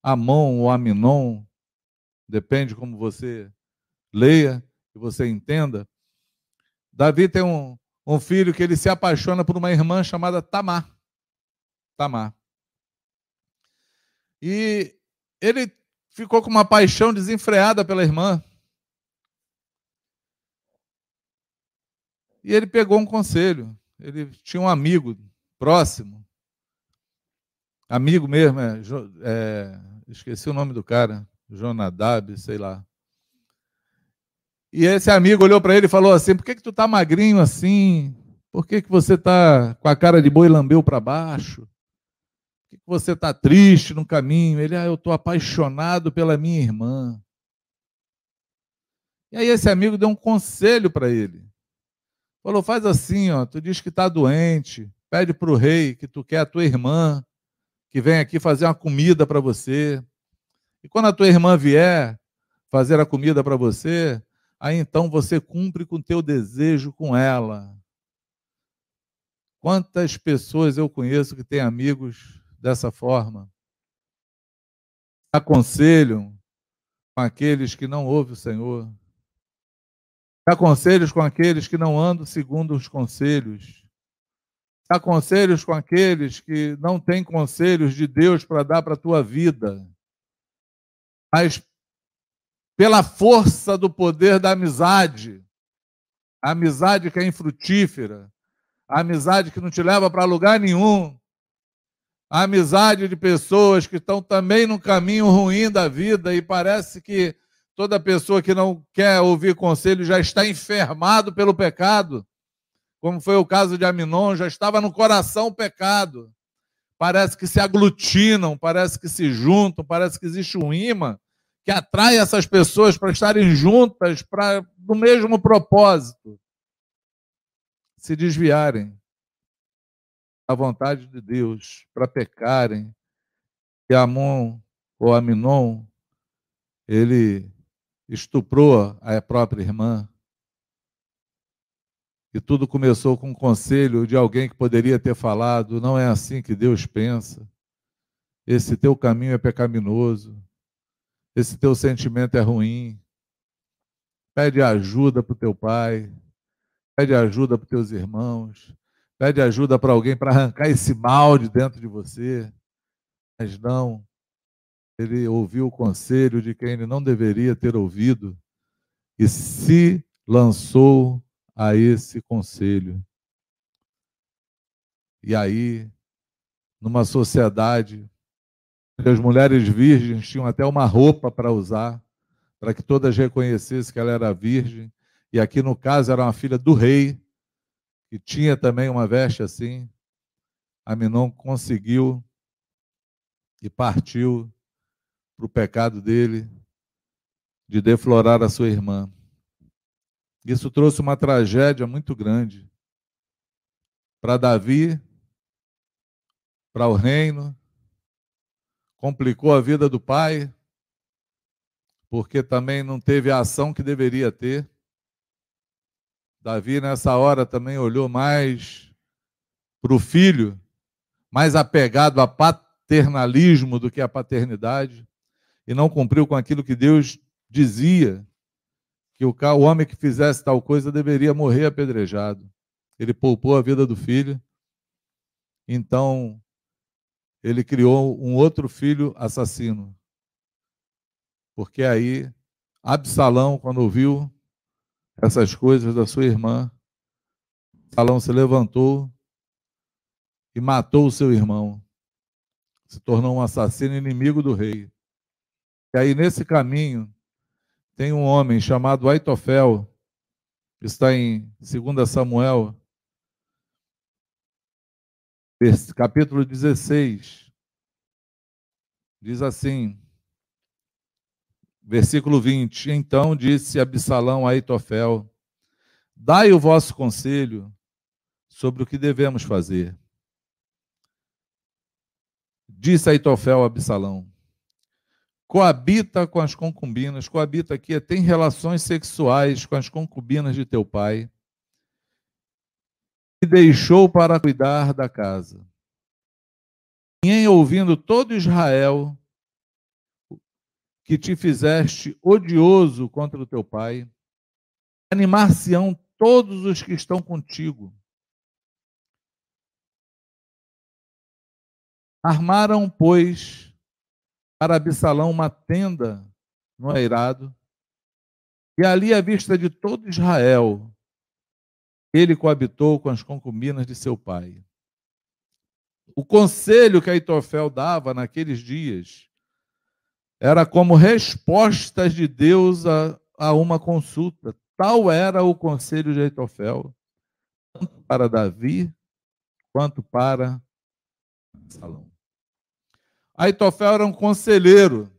Amon ou Aminon, depende como você leia e você entenda. Davi tem um, um filho que ele se apaixona por uma irmã chamada Tamar. Tamar. E ele ficou com uma paixão desenfreada pela irmã. E ele pegou um conselho. Ele tinha um amigo próximo, amigo mesmo, é, é, esqueci o nome do cara, Jonadab, sei lá. E esse amigo olhou para ele e falou assim: Por que, que tu tá magrinho assim? Por que, que você tá com a cara de boi lambeu para baixo? Por que, que você tá triste no caminho? Ele, ah, eu tô apaixonado pela minha irmã. E aí esse amigo deu um conselho para ele. Falou, faz assim, ó, tu diz que está doente, pede para o rei que tu quer a tua irmã, que vem aqui fazer uma comida para você. E quando a tua irmã vier fazer a comida para você, aí então você cumpre com o teu desejo com ela. Quantas pessoas eu conheço que têm amigos dessa forma? Aconselham com aqueles que não ouvem o Senhor. Dá conselhos com aqueles que não andam segundo os conselhos. Dá conselhos com aqueles que não têm conselhos de Deus para dar para a tua vida. Mas pela força do poder da amizade, a amizade que é infrutífera, a amizade que não te leva para lugar nenhum, a amizade de pessoas que estão também no caminho ruim da vida e parece que Toda pessoa que não quer ouvir conselho já está enfermado pelo pecado, como foi o caso de Aminon, já estava no coração o pecado. Parece que se aglutinam, parece que se juntam, parece que existe um imã que atrai essas pessoas para estarem juntas para do mesmo propósito. Se desviarem da vontade de Deus, para pecarem. E Amon ou Aminon, ele estuprou a própria irmã. E tudo começou com um conselho de alguém que poderia ter falado: não é assim que Deus pensa. Esse teu caminho é pecaminoso. Esse teu sentimento é ruim. Pede ajuda para o teu pai. Pede ajuda para os teus irmãos. Pede ajuda para alguém para arrancar esse mal de dentro de você. Mas não ele ouviu o conselho de quem ele não deveria ter ouvido e se lançou a esse conselho. E aí, numa sociedade, as mulheres virgens tinham até uma roupa para usar, para que todas reconhecessem que ela era virgem, e aqui no caso era uma filha do rei, que tinha também uma veste assim. Aminon conseguiu e partiu para o pecado dele de deflorar a sua irmã. Isso trouxe uma tragédia muito grande para Davi, para o reino, complicou a vida do pai, porque também não teve a ação que deveria ter. Davi, nessa hora, também olhou mais para o filho, mais apegado a paternalismo do que a paternidade e não cumpriu com aquilo que Deus dizia, que o, homem que fizesse tal coisa deveria morrer apedrejado. Ele poupou a vida do filho. Então, ele criou um outro filho assassino. Porque aí, Absalão, quando ouviu essas coisas da sua irmã, Absalão se levantou e matou o seu irmão. Se tornou um assassino inimigo do rei. E aí, nesse caminho, tem um homem chamado Aitofel, que está em 2 Samuel, capítulo 16. Diz assim, versículo 20: Então disse Absalão a Aitofel: Dai o vosso conselho sobre o que devemos fazer. Disse Aitofel a Absalão: Coabita com as concubinas, coabita aqui tem relações sexuais com as concubinas de teu pai e deixou para cuidar da casa. Em ouvindo todo Israel que te fizeste odioso contra o teu pai, animar-se-ão todos os que estão contigo. Armaram, pois, para Absalão uma tenda no eirado, e ali à vista de todo Israel ele coabitou com as concubinas de seu pai. O conselho que Aitofel dava naqueles dias era como respostas de Deus a, a uma consulta. Tal era o conselho de Aitofel, tanto para Davi quanto para Salão. Aitofel era um conselheiro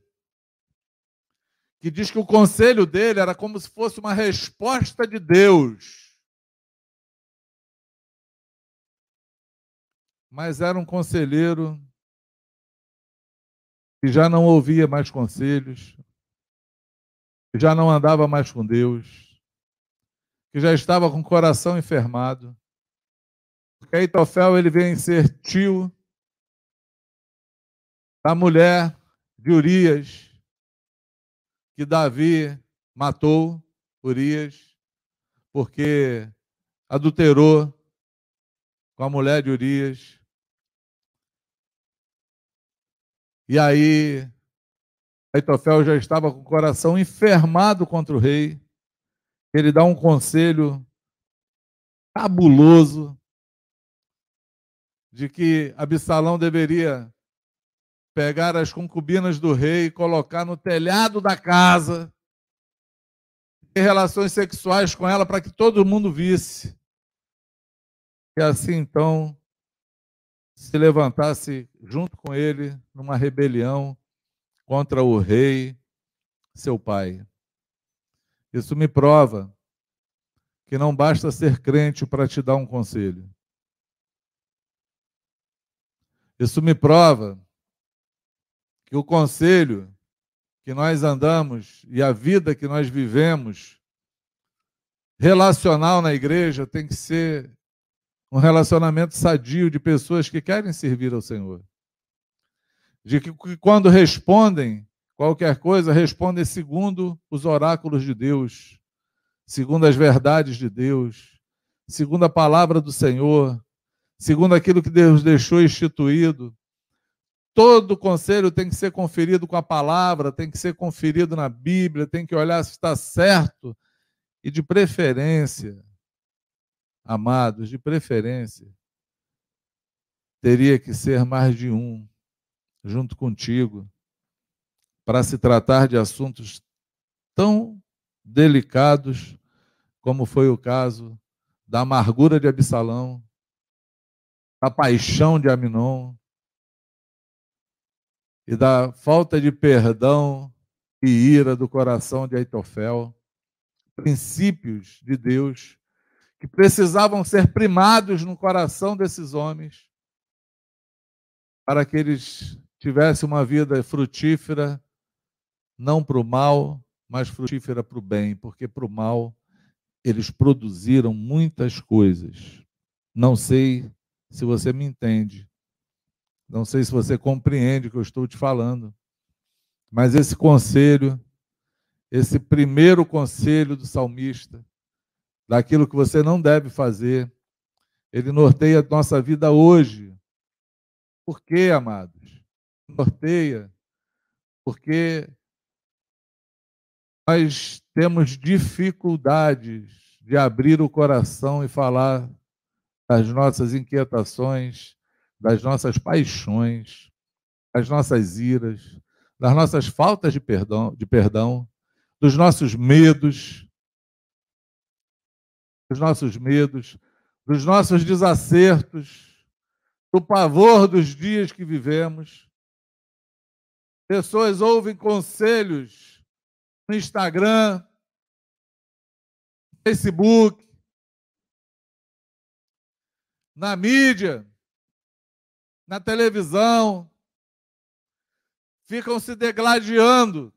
que diz que o conselho dele era como se fosse uma resposta de Deus mas era um conselheiro que já não ouvia mais conselhos, que já não andava mais com Deus, que já estava com o coração enfermado. Porque Aitofel ele vem ser tio da mulher de Urias, que Davi matou Urias, porque adulterou com a mulher de Urias. E aí, Aitofel já estava com o coração enfermado contra o rei. Ele dá um conselho cabuloso de que Absalão deveria pegar as concubinas do rei colocar no telhado da casa, ter relações sexuais com ela para que todo mundo visse. E assim então se levantasse junto com ele numa rebelião contra o rei, seu pai. Isso me prova que não basta ser crente para te dar um conselho. Isso me prova que o conselho que nós andamos e a vida que nós vivemos relacional na igreja tem que ser um relacionamento sadio de pessoas que querem servir ao Senhor. De que quando respondem qualquer coisa, respondem segundo os oráculos de Deus, segundo as verdades de Deus, segundo a palavra do Senhor, segundo aquilo que Deus deixou instituído. Todo conselho tem que ser conferido com a palavra, tem que ser conferido na Bíblia, tem que olhar se está certo. E, de preferência, amados, de preferência, teria que ser mais de um junto contigo para se tratar de assuntos tão delicados como foi o caso da amargura de Absalão, da paixão de Aminon e da falta de perdão e ira do coração de Aitofel, princípios de Deus que precisavam ser primados no coração desses homens, para que eles tivessem uma vida frutífera, não para o mal, mas frutífera para o bem, porque para o mal eles produziram muitas coisas. Não sei se você me entende, não sei se você compreende o que eu estou te falando, mas esse conselho, esse primeiro conselho do salmista, daquilo que você não deve fazer. Ele norteia a nossa vida hoje. Por quê, amados? Norteia. Porque nós temos dificuldades de abrir o coração e falar das nossas inquietações, das nossas paixões, das nossas iras, das nossas faltas de perdão, de perdão, dos nossos medos, dos nossos medos, dos nossos desacertos, do pavor dos dias que vivemos. Pessoas ouvem conselhos no Instagram, no Facebook, na mídia, na televisão, ficam se degladiando,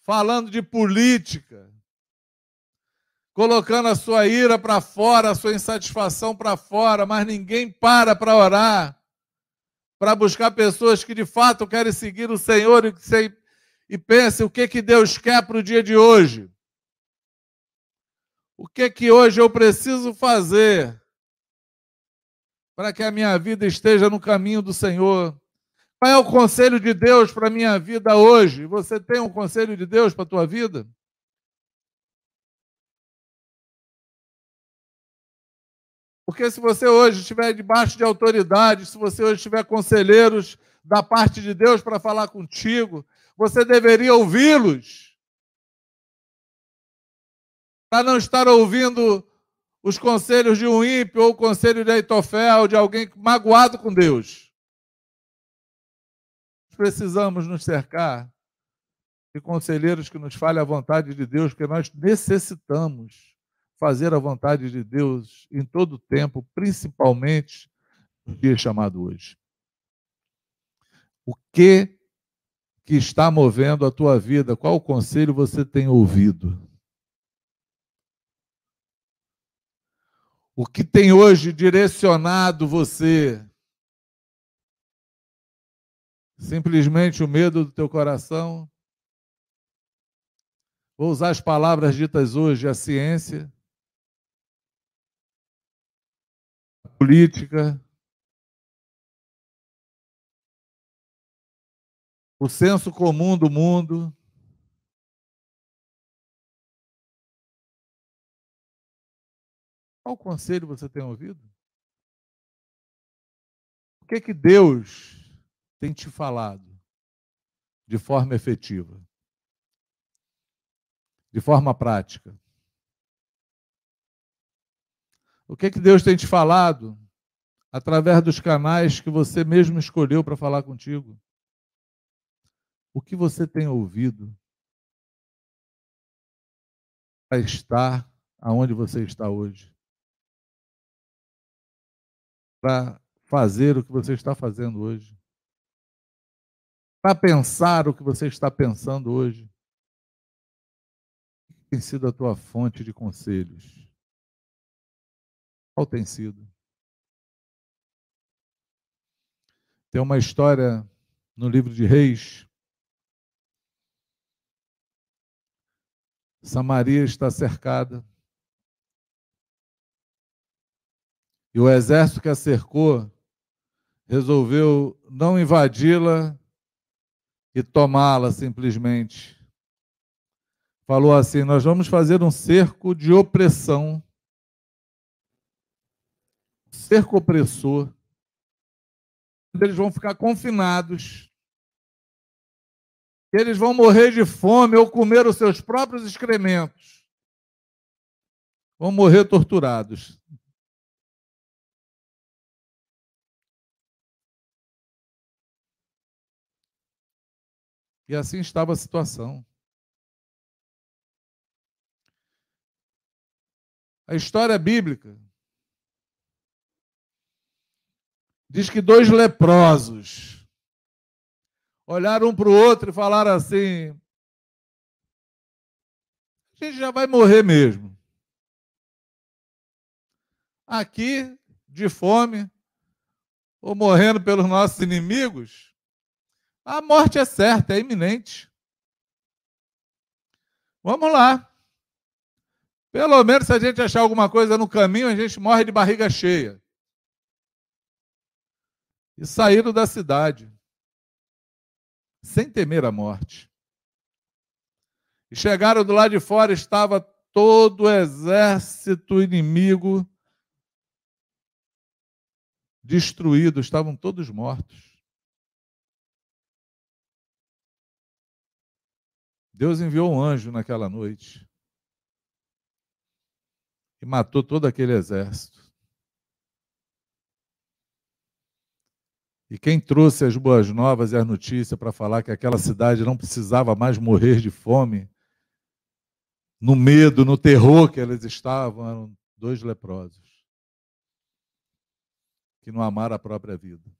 falando de política, colocando a sua ira para fora, a sua insatisfação para fora, mas ninguém para para orar, para buscar pessoas que de fato querem seguir o Senhor e, e pensem o que, que Deus quer para o dia de hoje. O que que hoje eu preciso fazer para que a minha vida esteja no caminho do Senhor? Qual é o conselho de Deus para a minha vida hoje? Você tem um conselho de Deus para a tua vida? Porque se você hoje estiver debaixo de autoridade, se você hoje tiver conselheiros da parte de Deus para falar contigo, você deveria ouvi-los para não estar ouvindo os conselhos de um ímpio ou o conselho de Aitofel, de alguém magoado com Deus. Precisamos nos cercar de conselheiros que nos falem a vontade de Deus, porque nós necessitamos fazer a vontade de Deus em todo o tempo, principalmente no dia chamado hoje. O que que está movendo a tua vida? Qual conselho você tem ouvido? O que tem hoje direcionado você? Simplesmente o medo do teu coração? Vou usar as palavras ditas hoje, a ciência, a política, o senso comum do mundo, Qual conselho você tem ouvido? O que que Deus tem te falado de forma efetiva? De forma prática? O que que Deus tem te falado através dos canais que você mesmo escolheu para falar contigo? O que você tem ouvido para estar aonde você está hoje? Para fazer o que você está fazendo hoje, para pensar o que você está pensando hoje. Tem sido a tua fonte de conselhos? Qual tem sido? Tem uma história no livro de Reis. Samaria está cercada. E o exército que a cercou resolveu não invadi-la e tomá-la simplesmente. Falou assim: Nós vamos fazer um cerco de opressão, cerco opressor. Eles vão ficar confinados. Eles vão morrer de fome ou comer os seus próprios excrementos. Vão morrer torturados. E assim estava a situação. A história bíblica diz que dois leprosos olharam um para o outro e falaram assim: a gente já vai morrer mesmo. Aqui, de fome, ou morrendo pelos nossos inimigos, a morte é certa, é iminente. Vamos lá. Pelo menos se a gente achar alguma coisa no caminho, a gente morre de barriga cheia. e saíram da cidade, sem temer a morte. E chegaram do lado de fora, estava todo o exército inimigo destruído, estavam todos mortos. Deus enviou um anjo naquela noite e matou todo aquele exército. E quem trouxe as boas novas e as notícias para falar que aquela cidade não precisava mais morrer de fome, no medo, no terror que eles estavam, eram dois leprosos que não amaram a própria vida.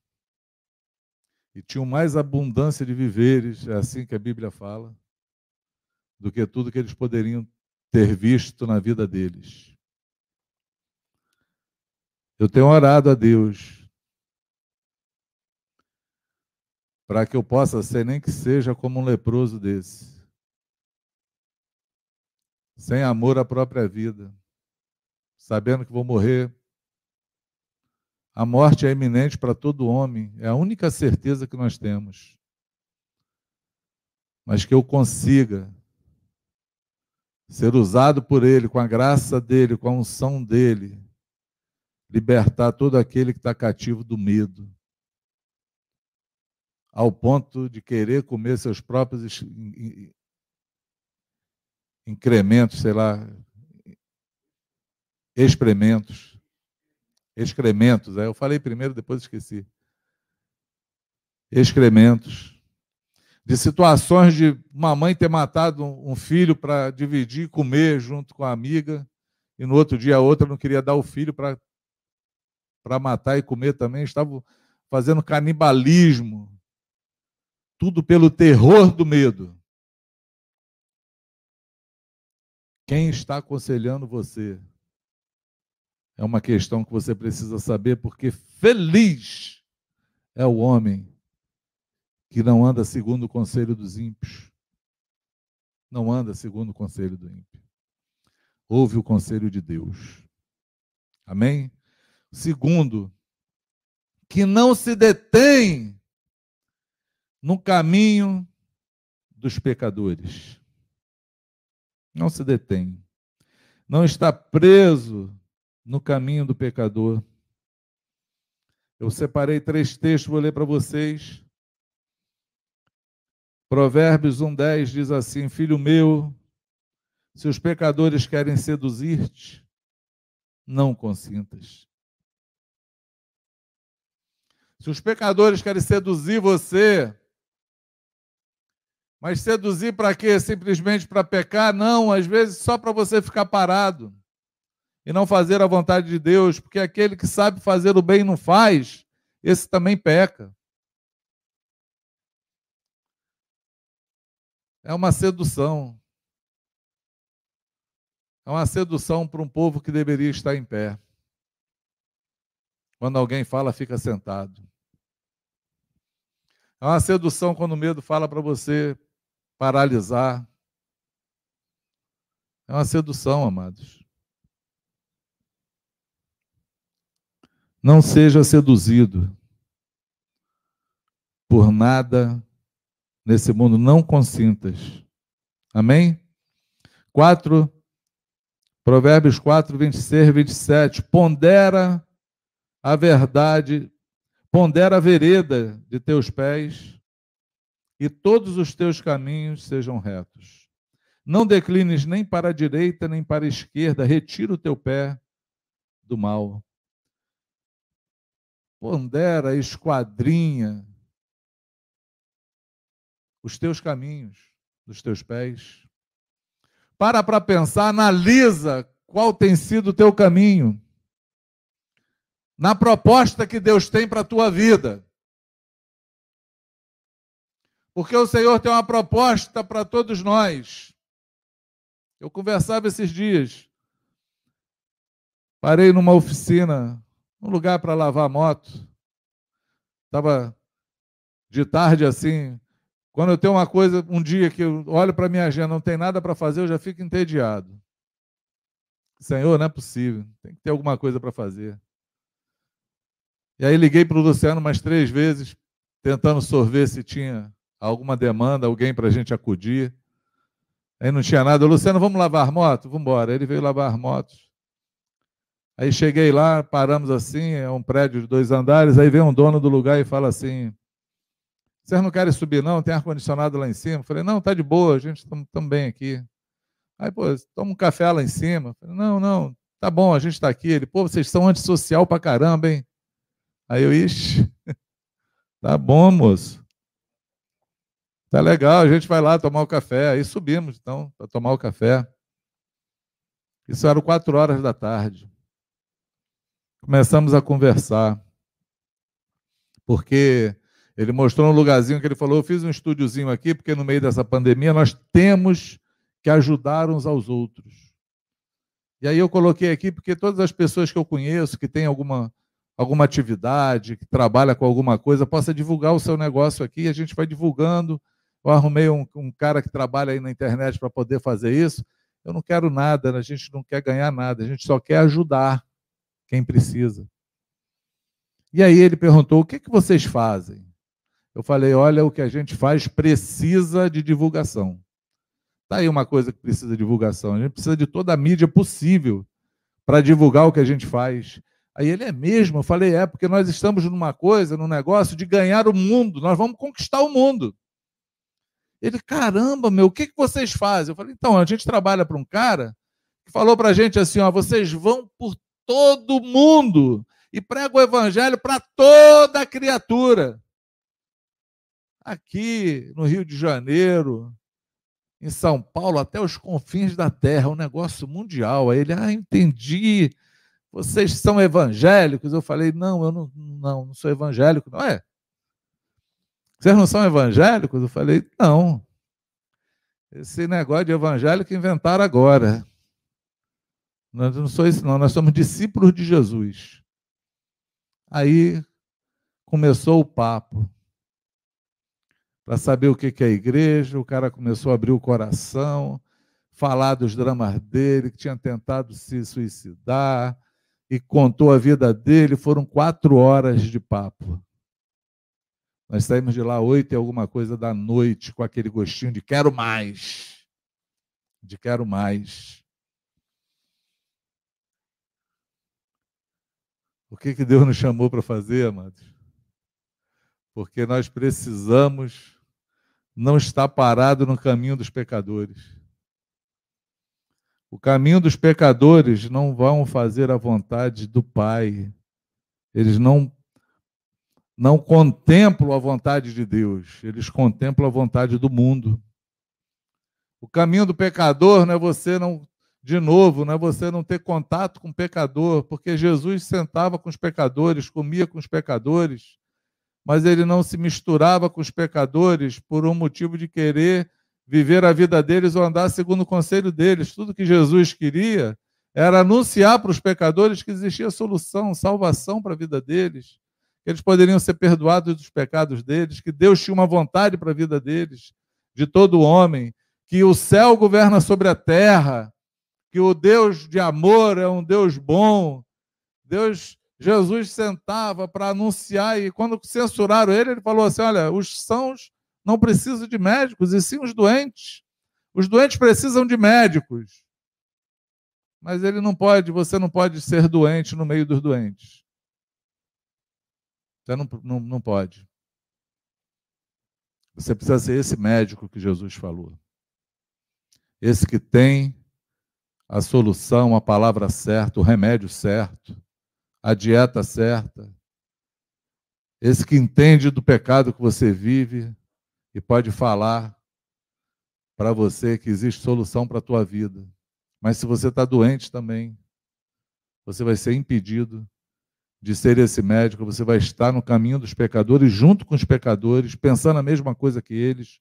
E tinham mais abundância de viveres, é assim que a Bíblia fala, do que tudo que eles poderiam ter visto na vida deles. Eu tenho orado a Deus para que eu possa ser, nem que seja como um leproso desse, sem amor à própria vida, sabendo que vou morrer. A morte é iminente para todo homem, é a única certeza que nós temos. Mas que eu consiga ser usado por Ele, com a graça dEle, com a unção dEle, libertar todo aquele que está cativo do medo, ao ponto de querer comer seus próprios incrementos, sei lá, experimentos, excrementos. Eu falei primeiro, depois esqueci. Excrementos. De situações de uma mãe ter matado um filho para dividir e comer junto com a amiga, e no outro dia a outra não queria dar o filho para matar e comer também, estavam fazendo canibalismo. Tudo pelo terror do medo. Quem está aconselhando você? É uma questão que você precisa saber, porque feliz é o homem que não anda segundo o conselho dos ímpios. Não anda segundo o conselho do ímpio. Ouve o conselho de Deus. Amém? Segundo, que não se detém no caminho dos pecadores. Não se detém. Não está preso no caminho do pecador. Eu separei três textos, vou ler para vocês. Provérbios 1,10 diz assim: Filho meu, se os pecadores querem seduzir-te, não consintas. Se os pecadores querem seduzir você, mas seduzir para quê? Simplesmente para pecar? Não, às vezes só para você ficar parado e não fazer a vontade de Deus, porque aquele que sabe fazer o bem e não faz, esse também peca. É uma sedução. É uma sedução para um povo que deveria estar em pé. Quando alguém fala, fica sentado. É uma sedução quando o medo fala para você paralisar. É uma sedução, amados. Não seja seduzido por nada nesse mundo. Não consintas. Amém? 4, Provérbios 4, 26 e 27. Pondera a verdade Pondera a vereda de teus pés e todos os teus caminhos sejam retos. Não declines nem para a direita nem para a esquerda, retira o teu pé do mal. Pondera, esquadrinha os teus caminhos dos teus pés. Para para pensar, analisa qual tem sido o teu caminho na proposta que Deus tem para a tua vida. Porque o Senhor tem uma proposta para todos nós. Eu conversava esses dias. Parei numa oficina, um lugar para lavar moto. Estava de tarde assim. Quando eu tenho uma coisa, um dia que eu olho para minha agenda, não tem nada para fazer, eu já fico entediado. Senhor, não é possível. Tem que ter alguma coisa para fazer. E aí liguei para o Luciano mais três vezes, tentando sorver se tinha alguma demanda, alguém para a gente acudir. Aí não tinha nada. Luciano, vamos lavar moto? Vamos embora. Ele veio lavar motos. Aí cheguei lá, paramos assim, é um prédio de dois andares, aí vem um dono do lugar e fala assim: vocês não querem subir, não? Tem ar-condicionado lá em cima? falei, não, tá de boa, a gente está bem aqui. Aí, pô, toma um café lá em cima. falei, não, não, tá bom, a gente está aqui. Ele, pô, vocês são antissocial pra caramba, hein? Aí eu, ixi, tá bom, moço. Tá legal, a gente vai lá tomar o café. Aí subimos, então, para tomar o café. Isso era quatro horas da tarde. Começamos a conversar. Porque ele mostrou um lugarzinho que ele falou: Eu fiz um estúdiozinho aqui, porque no meio dessa pandemia nós temos que ajudar uns aos outros. E aí eu coloquei aqui porque todas as pessoas que eu conheço, que têm alguma, alguma atividade, que trabalha com alguma coisa, possa divulgar o seu negócio aqui, a gente vai divulgando eu arrumei um, um cara que trabalha aí na internet para poder fazer isso. Eu não quero nada, a gente não quer ganhar nada, a gente só quer ajudar quem precisa. E aí ele perguntou: o que, que vocês fazem? Eu falei: olha, o que a gente faz precisa de divulgação. Está aí uma coisa que precisa de divulgação. A gente precisa de toda a mídia possível para divulgar o que a gente faz. Aí ele é mesmo. Eu falei: é, porque nós estamos numa coisa, num negócio de ganhar o mundo. Nós vamos conquistar o mundo. Ele, caramba, meu, o que, que vocês fazem? Eu falei, então, a gente trabalha para um cara que falou para a gente assim: ó, vocês vão por todo mundo e pregam o evangelho para toda criatura. Aqui no Rio de Janeiro, em São Paulo, até os confins da terra, um negócio mundial. Aí ele, ah, entendi. Vocês são evangélicos? Eu falei, não, eu não, não, não sou evangélico. Não é? Vocês não são evangélicos? Eu falei, não. Esse negócio de evangélico inventaram agora. Nós não somos isso, não, nós somos discípulos de Jesus. Aí começou o papo. Para saber o que é a igreja, o cara começou a abrir o coração, falar dos dramas dele, que tinha tentado se suicidar, e contou a vida dele. Foram quatro horas de papo. Nós saímos de lá oito e alguma coisa da noite com aquele gostinho de quero mais. De quero mais. O que, que Deus nos chamou para fazer, amados? Porque nós precisamos não estar parado no caminho dos pecadores. O caminho dos pecadores não vão fazer a vontade do Pai. Eles não não contemplam a vontade de Deus, eles contemplam a vontade do mundo. O caminho do pecador não é você não, de novo, não é você não ter contato com o pecador, porque Jesus sentava com os pecadores, comia com os pecadores, mas ele não se misturava com os pecadores por um motivo de querer viver a vida deles ou andar segundo o conselho deles. Tudo que Jesus queria era anunciar para os pecadores que existia solução, salvação para a vida deles que eles poderiam ser perdoados dos pecados deles, que Deus tinha uma vontade para a vida deles, de todo homem, que o céu governa sobre a terra, que o Deus de amor é um Deus bom. Deus, Jesus sentava para anunciar e quando censuraram ele, ele falou assim: "Olha, os sãos não precisam de médicos, e sim os doentes. Os doentes precisam de médicos. Mas ele não pode, você não pode ser doente no meio dos doentes. Você não, não, não pode. Você precisa ser esse médico que Jesus falou. Esse que tem a solução, a palavra certa, o remédio certo, a dieta certa. Esse que entende do pecado que você vive e pode falar para você que existe solução para a tua vida. Mas se você está doente também, você vai ser impedido de ser esse médico, você vai estar no caminho dos pecadores, junto com os pecadores, pensando a mesma coisa que eles,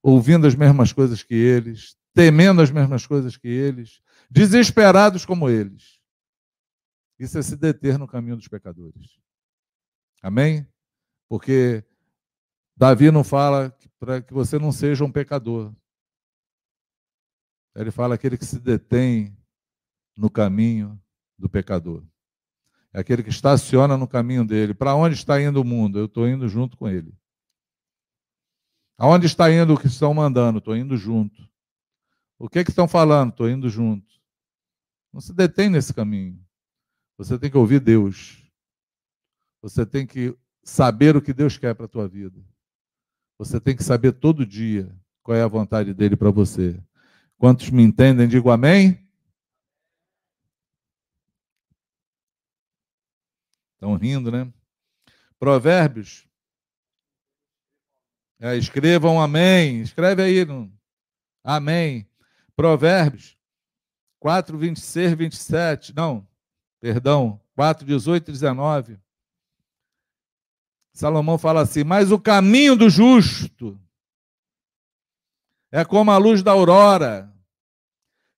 ouvindo as mesmas coisas que eles, temendo as mesmas coisas que eles, desesperados como eles. Isso é se deter no caminho dos pecadores. Amém? Porque Davi não fala para que você não seja um pecador. Ele fala aquele que se detém no caminho do pecador. É aquele que estaciona no caminho dele. Para onde está indo o mundo? Eu estou indo junto com ele. Aonde está indo o que estão mandando? Estou indo junto. O que, que estão falando? Estou indo junto. Não se detém nesse caminho. Você tem que ouvir Deus. Você tem que saber o que Deus quer para a tua vida. Você tem que saber todo dia qual é a vontade dele para você. Quantos me entendem, digo amém. Estão rindo, né? Provérbios. É, escrevam amém. Escreve aí. No... Amém. Provérbios 4, 26, 27. Não, perdão. 4, 18 e 19. Salomão fala assim: Mas o caminho do justo é como a luz da aurora,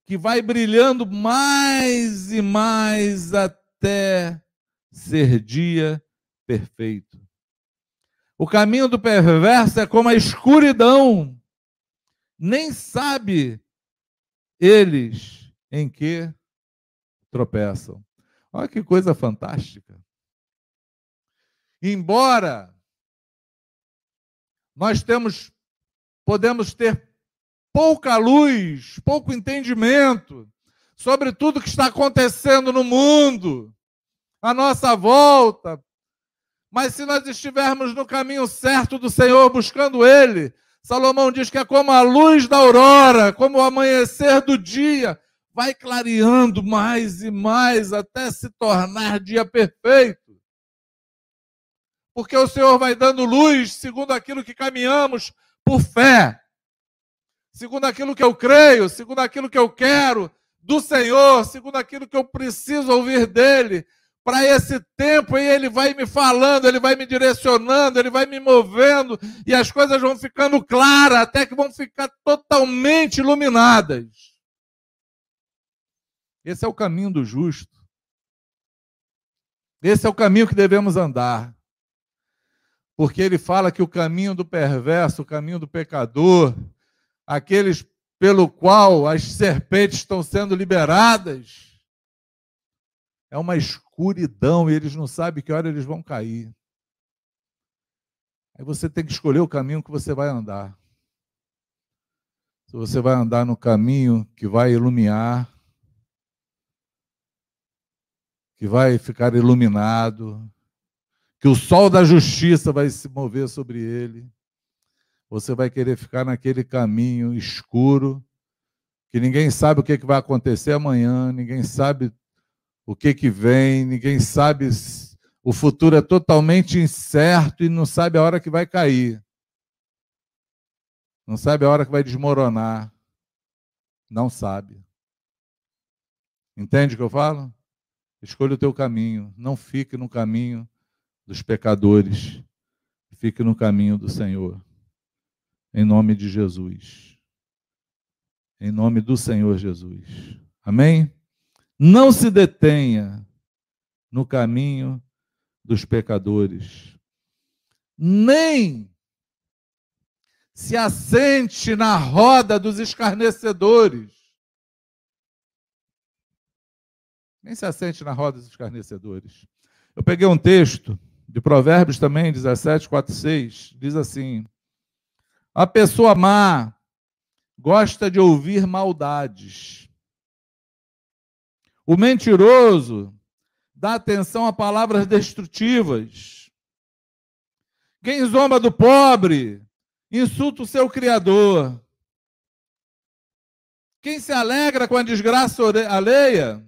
que vai brilhando mais e mais até ser dia perfeito. O caminho do perverso é como a escuridão, nem sabe eles em que tropeçam. Olha que coisa fantástica. Embora nós temos podemos ter pouca luz, pouco entendimento sobre tudo que está acontecendo no mundo, à nossa volta, mas se nós estivermos no caminho certo do Senhor, buscando Ele, Salomão diz que é como a luz da aurora, como o amanhecer do dia, vai clareando mais e mais até se tornar dia perfeito. Porque o Senhor vai dando luz segundo aquilo que caminhamos por fé, segundo aquilo que eu creio, segundo aquilo que eu quero do Senhor, segundo aquilo que eu preciso ouvir dele, para esse tempo e ele vai me falando, ele vai me direcionando, ele vai me movendo e as coisas vão ficando claras até que vão ficar totalmente iluminadas. Esse é o caminho do justo. Esse é o caminho que devemos andar. Porque ele fala que o caminho do perverso, o caminho do pecador, aqueles pelo qual as serpentes estão sendo liberadas, é uma escuridão e eles não sabem que hora eles vão cair. Aí você tem que escolher o caminho que você vai andar. Se você vai andar no caminho que vai iluminar, que vai ficar iluminado, que o sol da justiça vai se mover sobre ele, você vai querer ficar naquele caminho escuro, que ninguém sabe o que vai acontecer amanhã, ninguém sabe o que que vem, ninguém sabe, o futuro é totalmente incerto e não sabe a hora que vai cair. Não sabe a hora que vai desmoronar. Não sabe. Entende o que eu falo? Escolha o teu caminho. Não fique no caminho dos pecadores. Fique no caminho do Senhor. Em nome de Jesus. Em nome do Senhor Jesus. Amém? Não se detenha no caminho dos pecadores, nem se assente na roda dos escarnecedores. Nem se assente na roda dos escarnecedores. Eu peguei um texto de Provérbios também, 17, 4, 6, diz assim: A pessoa má gosta de ouvir maldades o mentiroso dá atenção a palavras destrutivas. Quem zomba do pobre insulta o seu Criador. Quem se alegra com a desgraça alheia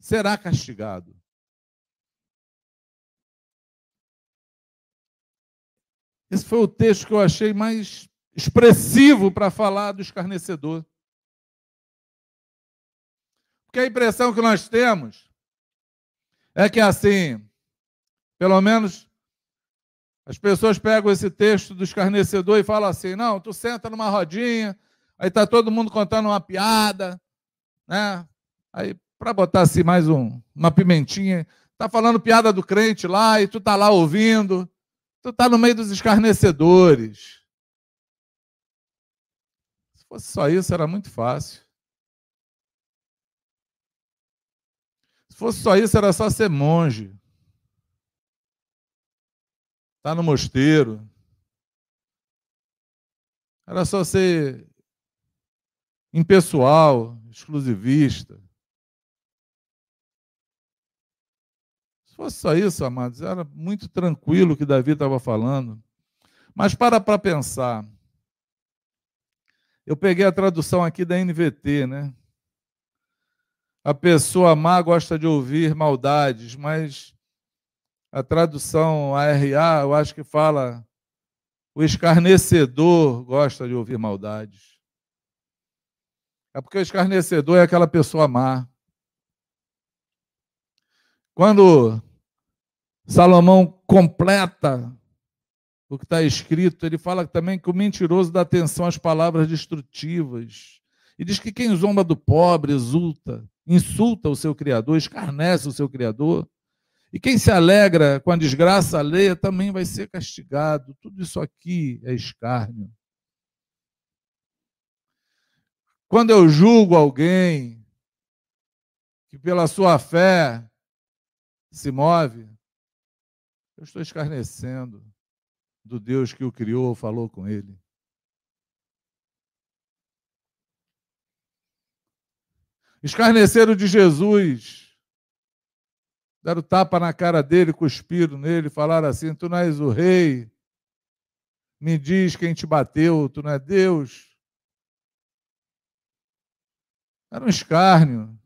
será castigado. Esse foi o texto que eu achei mais expressivo para falar do escarnecedor. Porque a impressão que nós temos é que assim, pelo menos as pessoas pegam esse texto do escarnecedor e falam assim: não, tu senta numa rodinha, aí está todo mundo contando uma piada, né? Aí, para botar assim mais um, uma pimentinha, tá falando piada do crente lá e tu tá lá ouvindo, tu tá no meio dos escarnecedores. Se fosse só isso, era muito fácil. fosse só isso, era só ser monge. Tá no mosteiro. Era só ser impessoal, exclusivista. Fosse só isso, amados, era muito tranquilo o que Davi estava falando. Mas para para pensar. Eu peguei a tradução aqui da NVT, né? A pessoa má gosta de ouvir maldades, mas a tradução ARA, eu acho que fala o escarnecedor gosta de ouvir maldades. É porque o escarnecedor é aquela pessoa má. Quando Salomão completa o que está escrito, ele fala também que o mentiroso dá atenção às palavras destrutivas. E diz que quem zomba do pobre exulta, insulta o seu Criador, escarnece o seu Criador. E quem se alegra com a desgraça alheia também vai ser castigado. Tudo isso aqui é escárnio. Quando eu julgo alguém que pela sua fé se move, eu estou escarnecendo do Deus que o criou, falou com ele. Escarneceram de Jesus, deram tapa na cara dele, cuspiram nele, falaram assim: Tu não és o rei, me diz quem te bateu, tu não é Deus. Era um escárnio.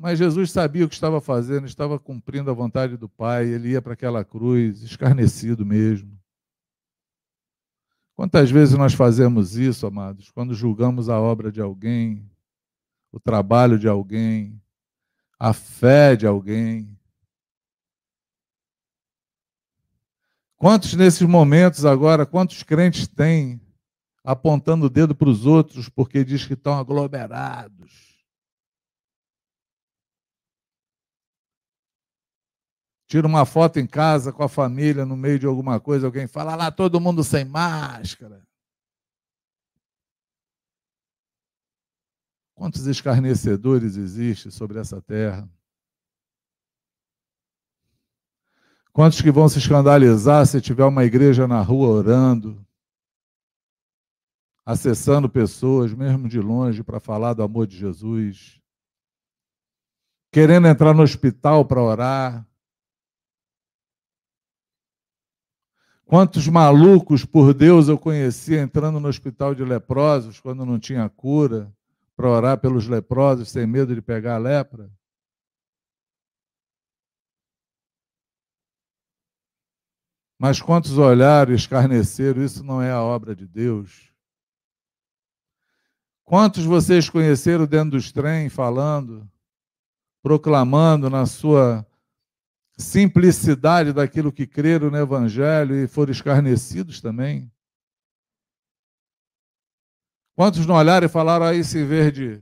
Mas Jesus sabia o que estava fazendo, estava cumprindo a vontade do Pai, ele ia para aquela cruz, escarnecido mesmo. Quantas vezes nós fazemos isso, amados, quando julgamos a obra de alguém, o trabalho de alguém, a fé de alguém? Quantos nesses momentos agora, quantos crentes têm apontando o dedo para os outros porque diz que estão aglomerados? Tira uma foto em casa com a família, no meio de alguma coisa, alguém fala lá, todo mundo sem máscara. Quantos escarnecedores existem sobre essa terra? Quantos que vão se escandalizar se tiver uma igreja na rua orando, acessando pessoas, mesmo de longe, para falar do amor de Jesus, querendo entrar no hospital para orar, Quantos malucos por Deus eu conheci entrando no hospital de leprosos quando não tinha cura, para orar pelos leprosos sem medo de pegar a lepra? Mas quantos olharam e escarneceram, isso não é a obra de Deus. Quantos vocês conheceram dentro dos trem falando, proclamando na sua simplicidade daquilo que creram no Evangelho e foram escarnecidos também? Quantos não olharam e falaram aí se verde,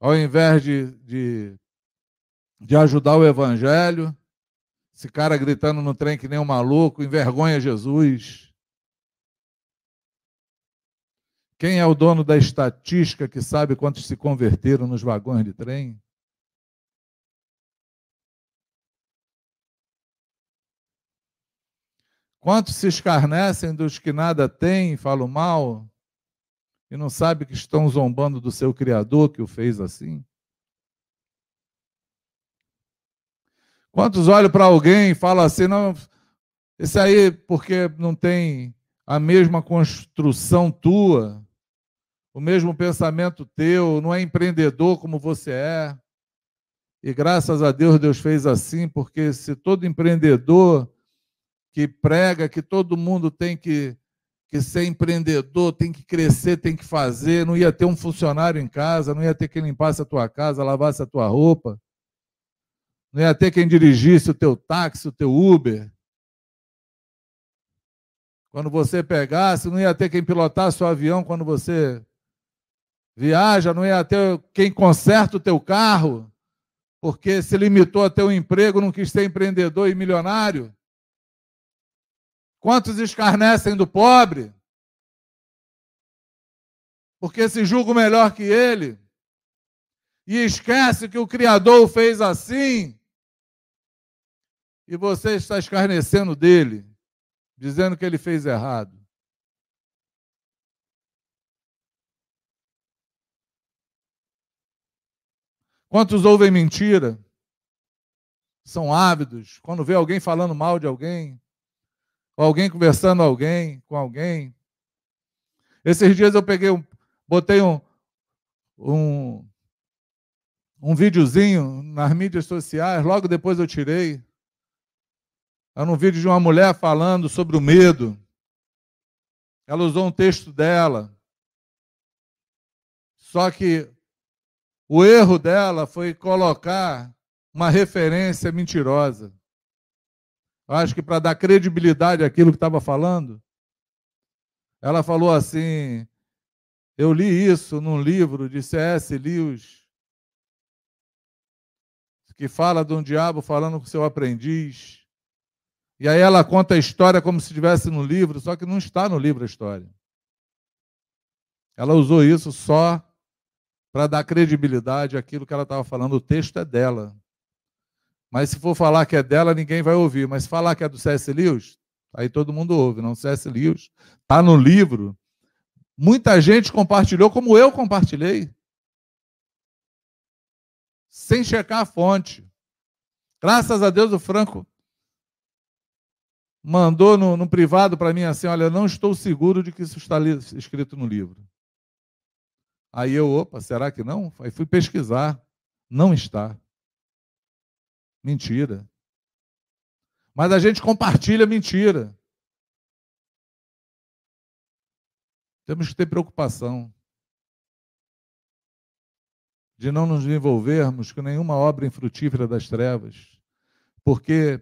ao invés de, de, de ajudar o Evangelho, esse cara gritando no trem que nem um maluco, envergonha Jesus. Quem é o dono da estatística que sabe quantos se converteram nos vagões de trem? Quantos se escarnecem dos que nada têm falam mal e não sabem que estão zombando do seu Criador que o fez assim? Quantos olham para alguém e falam assim, não, esse aí porque não tem a mesma construção tua, o mesmo pensamento teu, não é empreendedor como você é. E graças a Deus Deus fez assim, porque se todo empreendedor que prega que todo mundo tem que, que ser empreendedor, tem que crescer, tem que fazer, não ia ter um funcionário em casa, não ia ter quem limpasse a tua casa, lavasse a tua roupa, não ia ter quem dirigisse o teu táxi, o teu Uber. Quando você pegasse, não ia ter quem pilotasse o avião quando você viaja, não ia ter quem conserta o teu carro, porque se limitou a ter um emprego, não quis ser empreendedor e milionário. Quantos escarnecem do pobre? Porque se julga melhor que ele. e esquece que o Criador fez assim, e você está escarnecendo dele, dizendo que ele fez errado. Quantos ouvem mentira? São ávidos. Quando vê alguém falando mal de alguém, ou alguém conversando alguém, com alguém. Esses dias eu peguei um, botei um, um, um videozinho nas mídias sociais, logo depois eu tirei. Era um vídeo de uma mulher falando sobre o medo. Ela usou um texto dela. Só que o erro dela foi colocar uma referência mentirosa. Acho que para dar credibilidade àquilo que estava falando, ela falou assim: Eu li isso num livro de C.S. Lewis, que fala de um diabo falando com seu aprendiz. E aí ela conta a história como se estivesse no livro, só que não está no livro a história. Ela usou isso só para dar credibilidade àquilo que ela estava falando. O texto é dela. Mas se for falar que é dela, ninguém vai ouvir. Mas falar que é do C.S. Lewis, aí todo mundo ouve. Não, C.S. Lewis está no livro. Muita gente compartilhou, como eu compartilhei. Sem checar a fonte. Graças a Deus o Franco mandou no, no privado para mim assim: olha, não estou seguro de que isso está escrito no livro. Aí eu, opa, será que não? Aí fui pesquisar. Não está. Mentira. Mas a gente compartilha mentira. Temos que ter preocupação de não nos envolvermos com nenhuma obra infrutífera das trevas, porque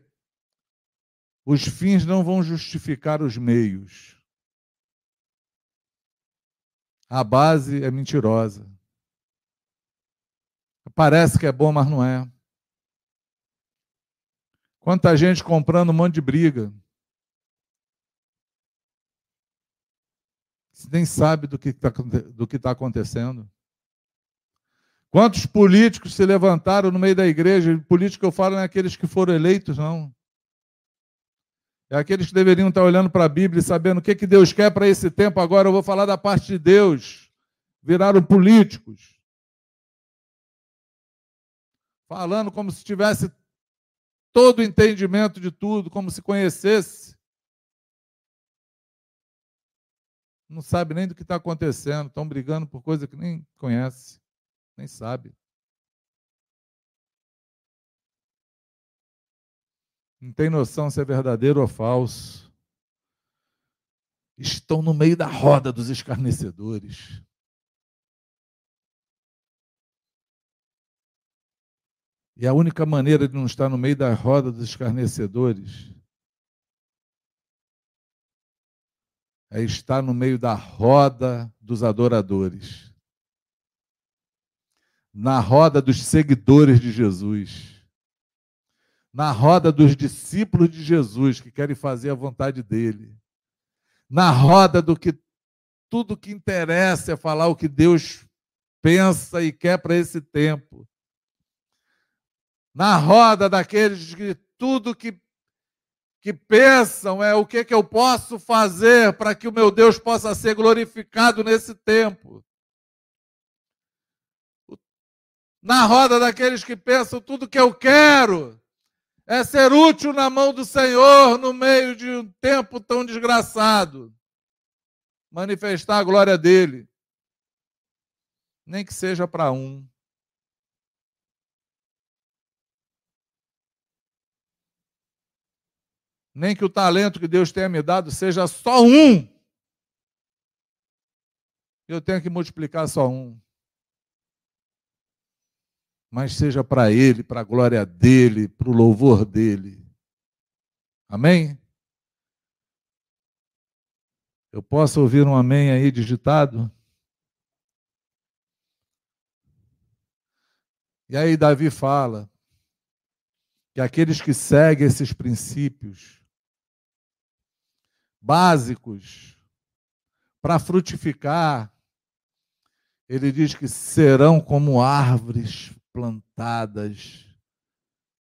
os fins não vão justificar os meios. A base é mentirosa. Parece que é bom, mas não é. Quanta gente comprando um monte de briga. Você nem sabe do que está tá acontecendo. Quantos políticos se levantaram no meio da igreja? Político eu falo não é aqueles que foram eleitos, não. É aqueles que deveriam estar olhando para a Bíblia e sabendo o que, que Deus quer para esse tempo. Agora eu vou falar da parte de Deus. Viraram políticos. Falando como se tivesse todo o entendimento de tudo, como se conhecesse. Não sabe nem do que está acontecendo. Estão brigando por coisa que nem conhece, nem sabe. não tem noção se é verdadeiro ou falso. Estão no meio da roda dos escarnecedores. E a única maneira de não estar no meio da roda dos escarnecedores é estar no meio da roda dos adoradores, na roda dos seguidores de Jesus. Na roda dos discípulos de Jesus que querem fazer a vontade dele, na roda do que tudo que interessa é falar o que Deus pensa e quer para esse tempo, na roda daqueles que tudo que que pensam é o que, que eu posso fazer para que o meu Deus possa ser glorificado nesse tempo. Na roda daqueles que pensam tudo que eu quero é ser útil na mão do Senhor no meio de um tempo tão desgraçado. Manifestar a glória dele. Nem que seja para um. Nem que o talento que Deus tenha me dado seja só um. Eu tenho que multiplicar só um mas seja para Ele, para a glória dEle, para o louvor dEle. Amém? Eu posso ouvir um amém aí digitado? E aí Davi fala que aqueles que seguem esses princípios básicos para frutificar ele diz que serão como árvores plantadas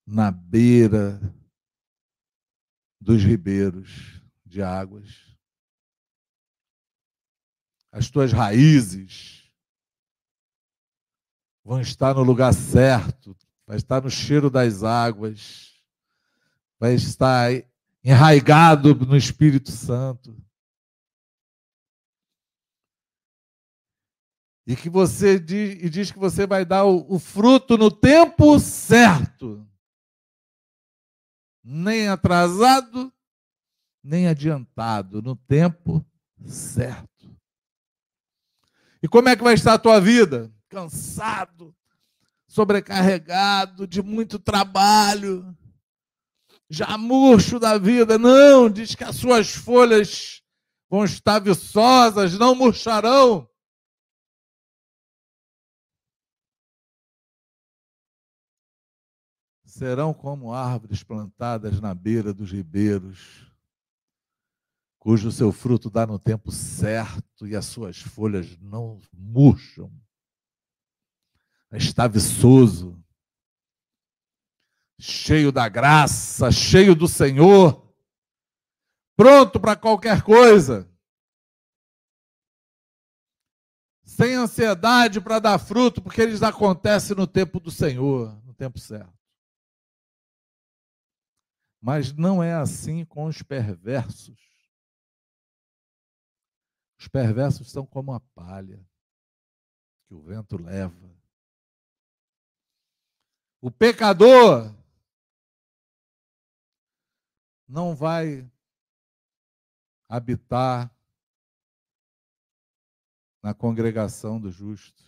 na beira dos ribeiros de águas. As tuas raízes vão estar no lugar certo, vai estar no cheiro das águas, vai estar enraigado no Espírito Santo. E que você diz, e diz que você vai dar o, o fruto no tempo certo. Nem atrasado, nem adiantado, no tempo certo. E como é que vai estar a tua vida? Cansado, sobrecarregado, de muito trabalho, já murcho da vida. Não, diz que as suas folhas vão estar viçosas, não murcharão. serão como árvores plantadas na beira dos ribeiros, cujo seu fruto dá no tempo certo e as suas folhas não murcham. Está viçoso, cheio da graça, cheio do Senhor, pronto para qualquer coisa. Sem ansiedade para dar fruto, porque eles acontecem no tempo do Senhor, no tempo certo. Mas não é assim com os perversos. Os perversos são como a palha que o vento leva. O pecador não vai habitar na congregação dos justos.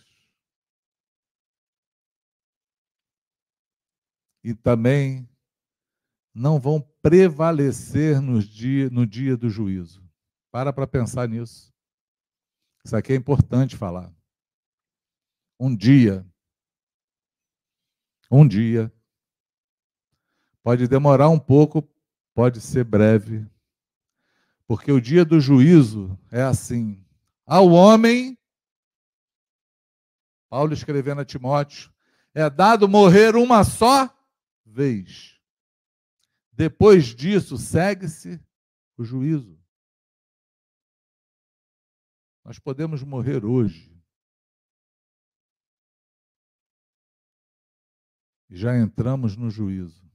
E também não vão prevalecer no dia, no dia do juízo. Para para pensar nisso. Isso aqui é importante falar. Um dia, um dia, pode demorar um pouco, pode ser breve, porque o dia do juízo é assim: ao homem, Paulo escrevendo a Timóteo, é dado morrer uma só vez. Depois disso, segue-se o juízo. Nós podemos morrer hoje. Já entramos no juízo.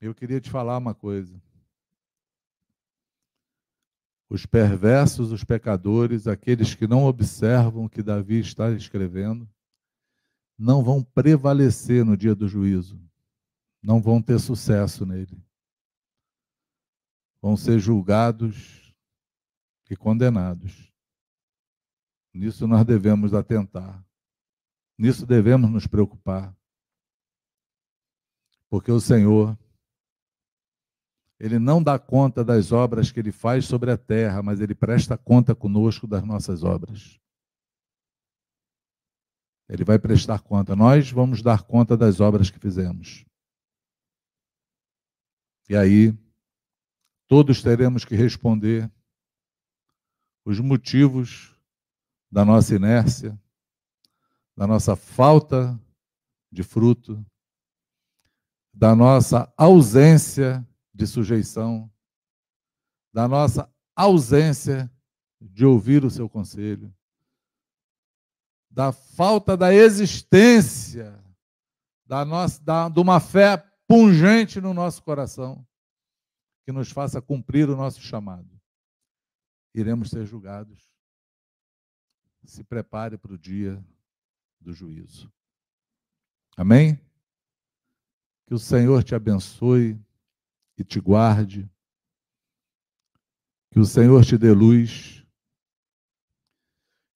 Eu queria te falar uma coisa. Os perversos, os pecadores, aqueles que não observam o que Davi está escrevendo, não vão prevalecer no dia do juízo não vão ter sucesso nele. Vão ser julgados e condenados. Nisso nós devemos atentar. Nisso devemos nos preocupar. Porque o Senhor, Ele não dá conta das obras que Ele faz sobre a terra, mas Ele presta conta conosco das nossas obras. Ele vai prestar conta. Nós vamos dar conta das obras que fizemos. E aí, todos teremos que responder os motivos da nossa inércia, da nossa falta de fruto, da nossa ausência de sujeição, da nossa ausência de ouvir o seu conselho, da falta da existência da nossa, da, de uma fé pungente no nosso coração, que nos faça cumprir o nosso chamado. Iremos ser julgados. Se prepare para o dia do juízo. Amém? Que o Senhor te abençoe e te guarde. Que o Senhor te dê luz.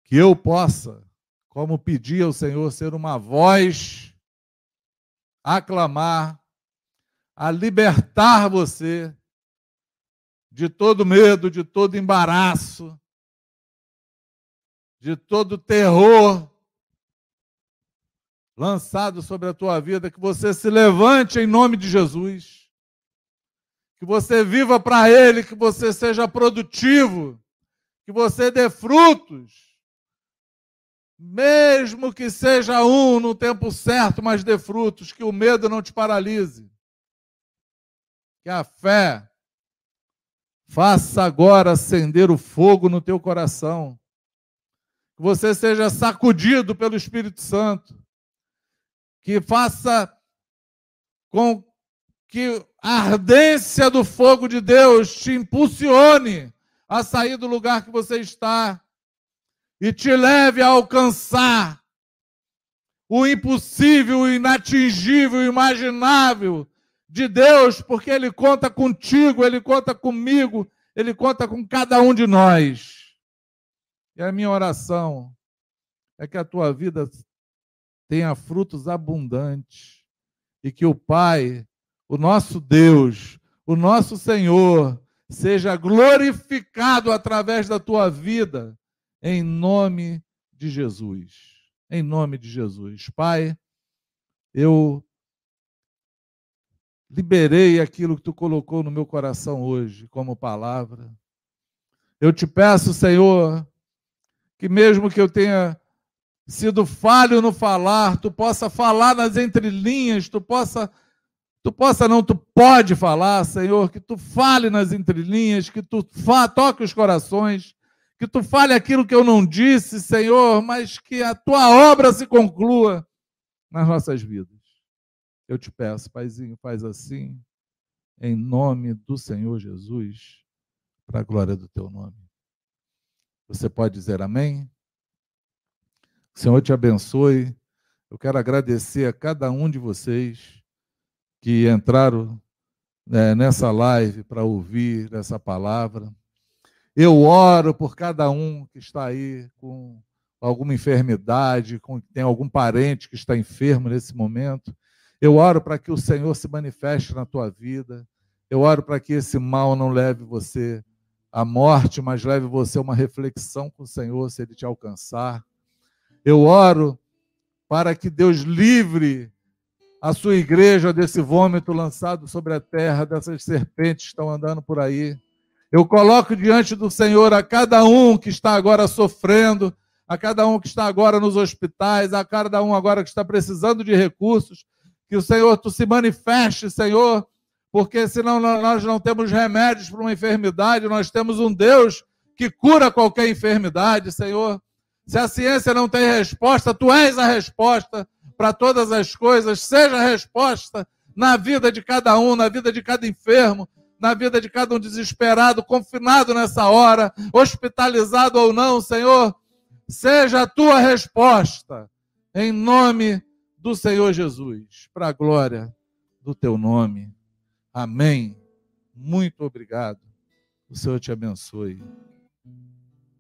Que eu possa, como pedi ao Senhor, ser uma voz, aclamar a libertar você de todo medo, de todo embaraço, de todo terror lançado sobre a tua vida, que você se levante em nome de Jesus, que você viva para Ele, que você seja produtivo, que você dê frutos, Mesmo que seja um no tempo certo, mas dê frutos, que o medo não te paralise. Que a fé faça agora acender o fogo no teu coração. Que você seja sacudido pelo Espírito Santo. Que faça com que a ardência do fogo de Deus te impulsione a sair do lugar que você está e te leve a alcançar o impossível, o inatingível, o imaginável de Deus, porque Ele conta contigo, Ele conta comigo, Ele conta com cada um de nós. E a minha oração é que a tua vida tenha frutos abundantes e que o Pai, o nosso Deus, o nosso Senhor, seja glorificado através da tua vida em nome de Jesus. Em nome de Jesus. Pai, eu liberei aquilo que tu colocou no meu coração hoje como palavra. Eu te peço, Senhor, que mesmo que eu tenha sido falho no falar, tu possa falar nas entrelinhas, tu possa tu possa não, tu pode falar, Senhor, que tu fale nas entrelinhas, que tu toque os corações, que tu fale aquilo que eu não disse, Senhor, mas que a tua obra se conclua nas nossas vidas. Eu te peço, Paizinho, faz assim, em nome do Senhor Jesus, para a glória do teu nome. Você pode dizer amém? O Senhor te abençoe. Eu quero agradecer a cada um de vocês que entraram né, nessa live para ouvir essa palavra. Eu oro por cada um que está aí com alguma enfermidade, com tem algum parente que está enfermo nesse momento. Eu oro para que o Senhor se manifeste na tua vida. Eu oro para que esse mal não leve você à morte, mas leve você a uma reflexão com o Senhor se ele te alcançar. Eu oro para que Deus livre a sua igreja desse vômito lançado sobre a terra, dessas serpentes que estão andando por aí. Eu coloco diante do Senhor a cada um que está agora sofrendo, a cada um que está agora nos hospitais, a cada um agora que está precisando de recursos, que o Senhor tu se manifeste, Senhor, porque senão nós não temos remédios para uma enfermidade, nós temos um Deus que cura qualquer enfermidade, Senhor. Se a ciência não tem resposta, tu és a resposta para todas as coisas, seja a resposta na vida de cada um, na vida de cada enfermo, na vida de cada um desesperado, confinado nessa hora, hospitalizado ou não, Senhor, seja a tua resposta, em nome do Senhor Jesus, para a glória do teu nome. Amém. Muito obrigado. O Senhor te abençoe.